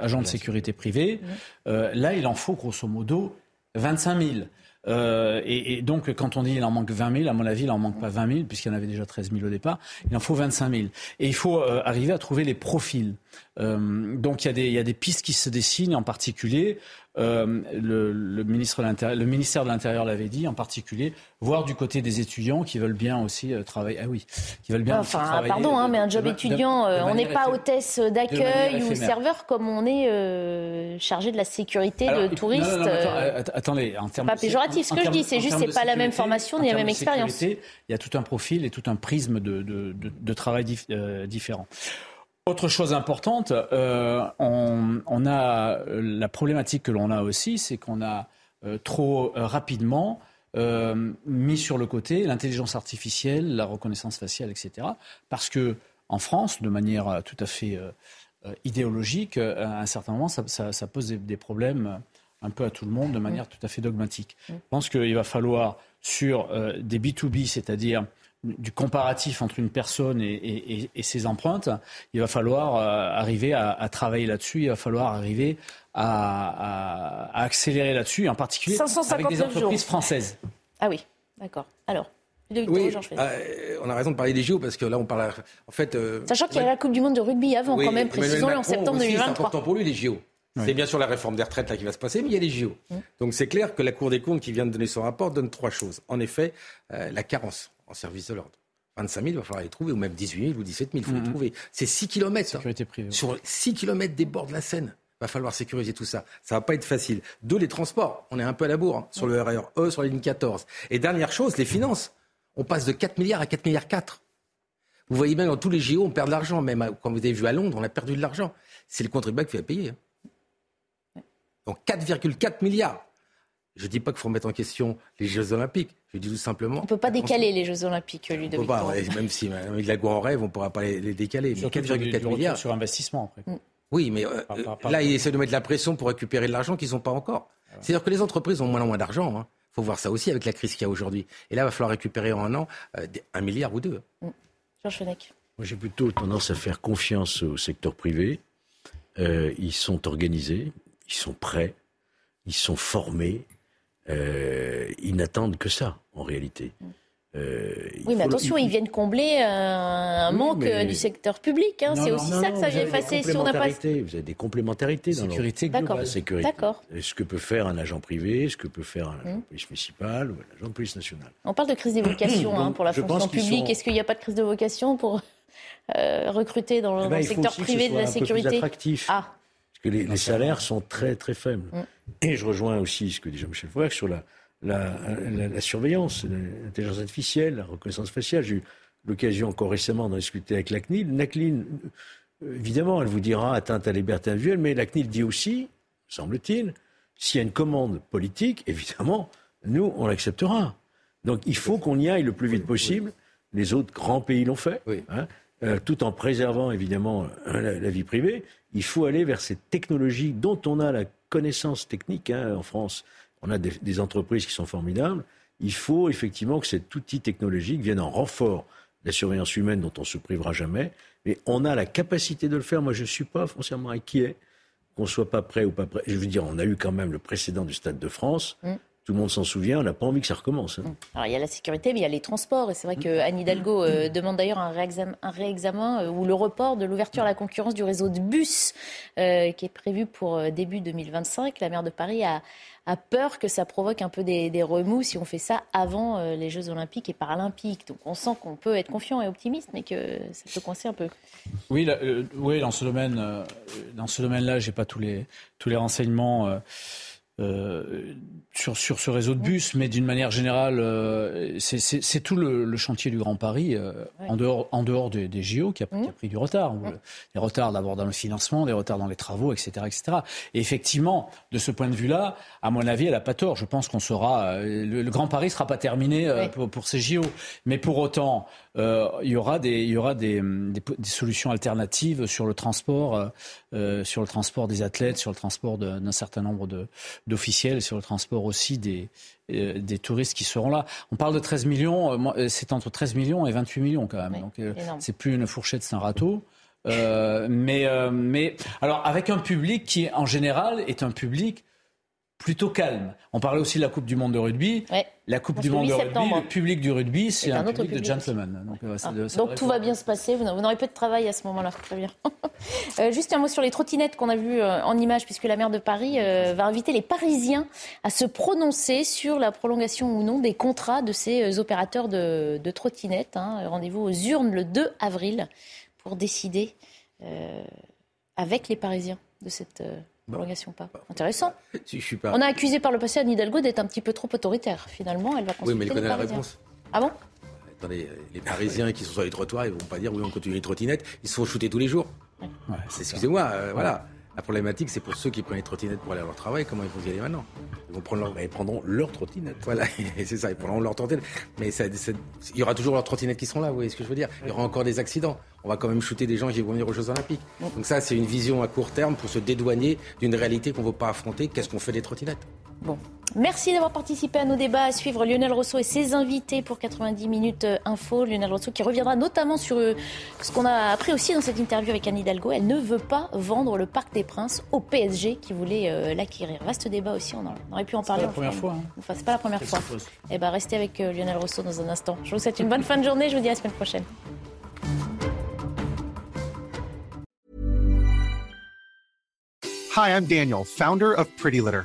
agents de sécurité privée. là, il en faut grosso modo 25 000. Euh, et, donc, quand on dit il en manque 20 000, à mon avis, il en manque pas 20 000, puisqu'il y en avait déjà 13 000 au départ. Il en faut 25 000. Et il faut euh, arriver à trouver les profils. Euh, donc, il y, il y a des pistes qui se dessinent, en particulier euh, le, le, ministre le ministère de l'Intérieur l'avait dit, en particulier, voir du côté des étudiants qui veulent bien aussi euh, travailler. Ah oui, qui veulent bien. Enfin, pardon, hein, mais un job étudiant, euh, on n'est pas hôtesse d'accueil ou serveur comme on est chargé de la sécurité de touristes. Non, attendez, en termes. Pas péjoratif, ce que je dis, c'est juste, c'est pas la même formation ni la même expérience. Il y a tout un profil et tout un prisme de, de, de, de travail différent. Autre chose importante, euh, on, a euh, la problématique que l'on a aussi, c'est qu'on a euh, trop rapidement mis sur le côté l'intelligence artificielle, la reconnaissance faciale, etc. Parce que en France, de manière tout à fait idéologique, à un certain moment, ça, pose des, problèmes un peu à tout le monde de manière tout à fait dogmatique. Je pense qu'il va falloir sur des B2B, c'est-à-dire du comparatif entre une personne et, ses empreintes, il va falloir euh, arriver à, travailler là-dessus, il va falloir arriver à, accélérer là-dessus, en particulier avec des entreprises françaises. Ah oui, d'accord. Alors Oui, euh, on a raison de parler des JO parce que là on parle. En fait, euh, sachant qu'il y a la Coupe du Monde de rugby avant quand même, précisons-le en septembre 2023. C'est important pour lui les JO. C'est bien sûr la réforme des retraites là qui va se passer, mais il y a les JO. Mm. Donc c'est clair que la Cour des comptes qui vient de donner son rapport donne trois choses. En effet, euh, la carence en service de l'ordre. 25 000, il va falloir les trouver, ou même 18 000 ou 17 000, il faut les mm-hmm. trouver. C'est 6 km. Hein. Sur 6 km des bords de la Seine. Il va falloir sécuriser tout ça. Ça va pas être facile. Deux, les transports. On est un peu à la bourre hein, sur le RER E, sur la ligne 14. Et dernière chose, les finances. On passe de 4 milliards à 4 milliards 4. Vous voyez bien, dans tous les JO, on perd de l'argent. Même quand vous avez vu à Londres, on a perdu de l'argent. C'est le contribuable qui va payer. Hein. Donc 4,4 milliards. Je ne dis pas qu'il faut remettre en question les Jeux Olympiques. Je dis tout simplement. On ne peut pas décaler les Jeux Olympiques. On peut pas, même si avec la en rêve, on ne pourra pas les, décaler. Mais 4,4 milliards. Sur investissement, après. Mm. Oui, mais euh, là, ils essaient de mettre de la pression pour récupérer de l'argent qu'ils n'ont pas encore. C'est-à-dire que les entreprises ont moins en moins d'argent. Il hein. faut voir ça aussi avec la crise qu'il y a aujourd'hui. Et là, il va falloir récupérer en un an euh, un milliard ou deux. Mm. Georges Fenech. Moi, j'ai plutôt tendance à faire confiance au secteur privé. Euh, ils sont organisés, ils sont prêts ils sont formés, euh, ils n'attendent que ça, en réalité. Euh, oui, mais attention, ils viennent combler un, manque du secteur public. Hein. C'est aussi ça que ça vient effacer si on n'a pas. Vous avez des complémentarités dans sécurité la sécurité. D'accord. Ce que peut faire un agent privé, ce que peut faire un agent de police municipale ou un agent de police nationale. On parle de crise des vocations hein, pour la fonction publique. Est-ce qu'il n'y a pas de crise de vocation pour euh, recruter dans, eh ben, le secteur privé de la sécurité? Ah que les, salaires sont très très faibles. Mm. Et je rejoins aussi ce que dit Jean-Michel Foucault sur la, la, surveillance, l'intelligence artificielle, la reconnaissance faciale. J'ai eu l'occasion encore récemment d'en discuter avec la CNIL. La CNIL, euh, évidemment, elle vous dira atteinte à la liberté individuelle, mais la CNIL dit aussi, semble-t-il, s'il y a une commande politique, évidemment, nous, on l'acceptera. Donc il faut qu'on y aille le plus vite possible. Les autres grands pays l'ont fait, hein, euh, tout en préservant évidemment la, vie privée il faut aller vers ces technologies dont on a la connaissance technique hein, en France. On a des, entreprises qui sont formidables. Il faut effectivement que cet outil technologique vienne en renfort de la surveillance humaine dont on se privera jamais. Mais on a la capacité de le faire. Moi, je ne suis pas foncièrement inquiet qu'on ne soit pas prêt ou pas prêt. Je veux dire, on a eu quand même le précédent du Stade de France. Mm. Tout le monde s'en souvient, on n'a pas envie que ça recommence. Hein. Alors il y a la sécurité, mais il y a les transports. Et c'est vrai que Anne Hidalgo euh, demande d'ailleurs un, réexamen, euh, ou le report de l'ouverture à la concurrence du réseau de bus euh, qui est prévu pour début 2025. La maire de Paris a, peur que ça provoque un peu des, remous si on fait ça avant les Jeux Olympiques et Paralympiques. Donc on sent qu'on peut être confiant et optimiste, mais que ça peut coincer un peu. Oui, oui dans ce domaine, dans ce domaine-là, j'ai pas tous les tous les renseignements. Euh, sur, sur ce réseau de bus, mais d'une manière générale, euh, c'est tout le, chantier du Grand Paris, euh, en dehors, en dehors des, des JO, qui a, qui a, pris du retard. Des retards d'abord dans le financement, des retards dans les travaux, etc. etc. Et effectivement, de ce point de vue-là, à mon avis, elle n'a pas tort. Je pense qu'on sera. Le, Grand Paris ne sera pas terminé pour, pour, ces JO. Mais pour autant, il y aura, des, il y aura des, des, des solutions alternatives sur le transport, sur le transport des athlètes, sur le transport d'un certain nombre d'officiels sur le transport aussi des, euh, des touristes qui seront là. On parle de 13 millions, euh, euh, c'est entre 13 millions et 28 millions quand même. Donc c'est plus une fourchette, c'est un râteau. mais, mais alors avec un public qui en général est un public plutôt calme. On parlait aussi de la Coupe du Monde de rugby. La Coupe du Monde de rugby, le public du rugby, c'est un, public, de gentlemen. Donc, euh, ah. tout va bien se passer. Vous n'aurez pas de travail à ce moment-là. Très bien. Euh, juste un mot sur les trottinettes qu'on a vues euh, en image, puisque la maire de Paris va inviter les Parisiens à se prononcer sur la prolongation ou non des contrats de ces opérateurs de, trottinettes. Hein. Rendez-vous aux urnes le 2 avril pour décider avec les Parisiens de cette prolongation pas. Intéressant. On a accusé par le passé Anne Hidalgo d'être un petit peu trop autoritaire. Finalement, elle va consulter Oui, mais elle connaît la réponse. Ah bon? Attendez, les Parisiens qui sont sur les trottoirs, ils vont pas dire oui, on continue les trottinettes. Ils se font shooter tous les jours. Excusez-moi, euh, voilà. La problématique, c'est pour ceux qui prennent les trottinettes pour aller à leur travail, comment ils vont y aller maintenant? Ils vont prendre leur... ils prendront leur trottinette. Voilà, c'est ça, ils prendront leur trottinette. Mais ça, il y aura toujours leurs trottinettes qui seront là, vous voyez ce que je veux dire? Il y aura encore des accidents. On va quand même shooter des gens qui vont venir aux Jeux Olympiques. Donc ça, c'est une vision à court terme pour se dédouaner d'une réalité qu'on ne veut pas affronter. Qu'est-ce qu'on fait des trottinettes? Bon, Merci d'avoir participé à nos débats. À suivre Lionel Rousseau et ses invités pour 90 minutes euh, info. Lionel Rousseau qui reviendra notamment sur euh, ce qu'on a appris aussi dans cette interview avec Anne Hidalgo. Elle ne veut pas vendre le Parc des Princes au PSG qui voulait euh, l'acquérir. Vaste débat aussi, on, aurait pu en parler. C'est pas la première fois. Hein. Enfin, c'est pas la première fois. Eh ben, restez avec Lionel Rousseau dans un instant. Je vous souhaite une bonne fin de journée. Je vous dis à la semaine prochaine. Hi, I'm Daniel, founder of Pretty Litter.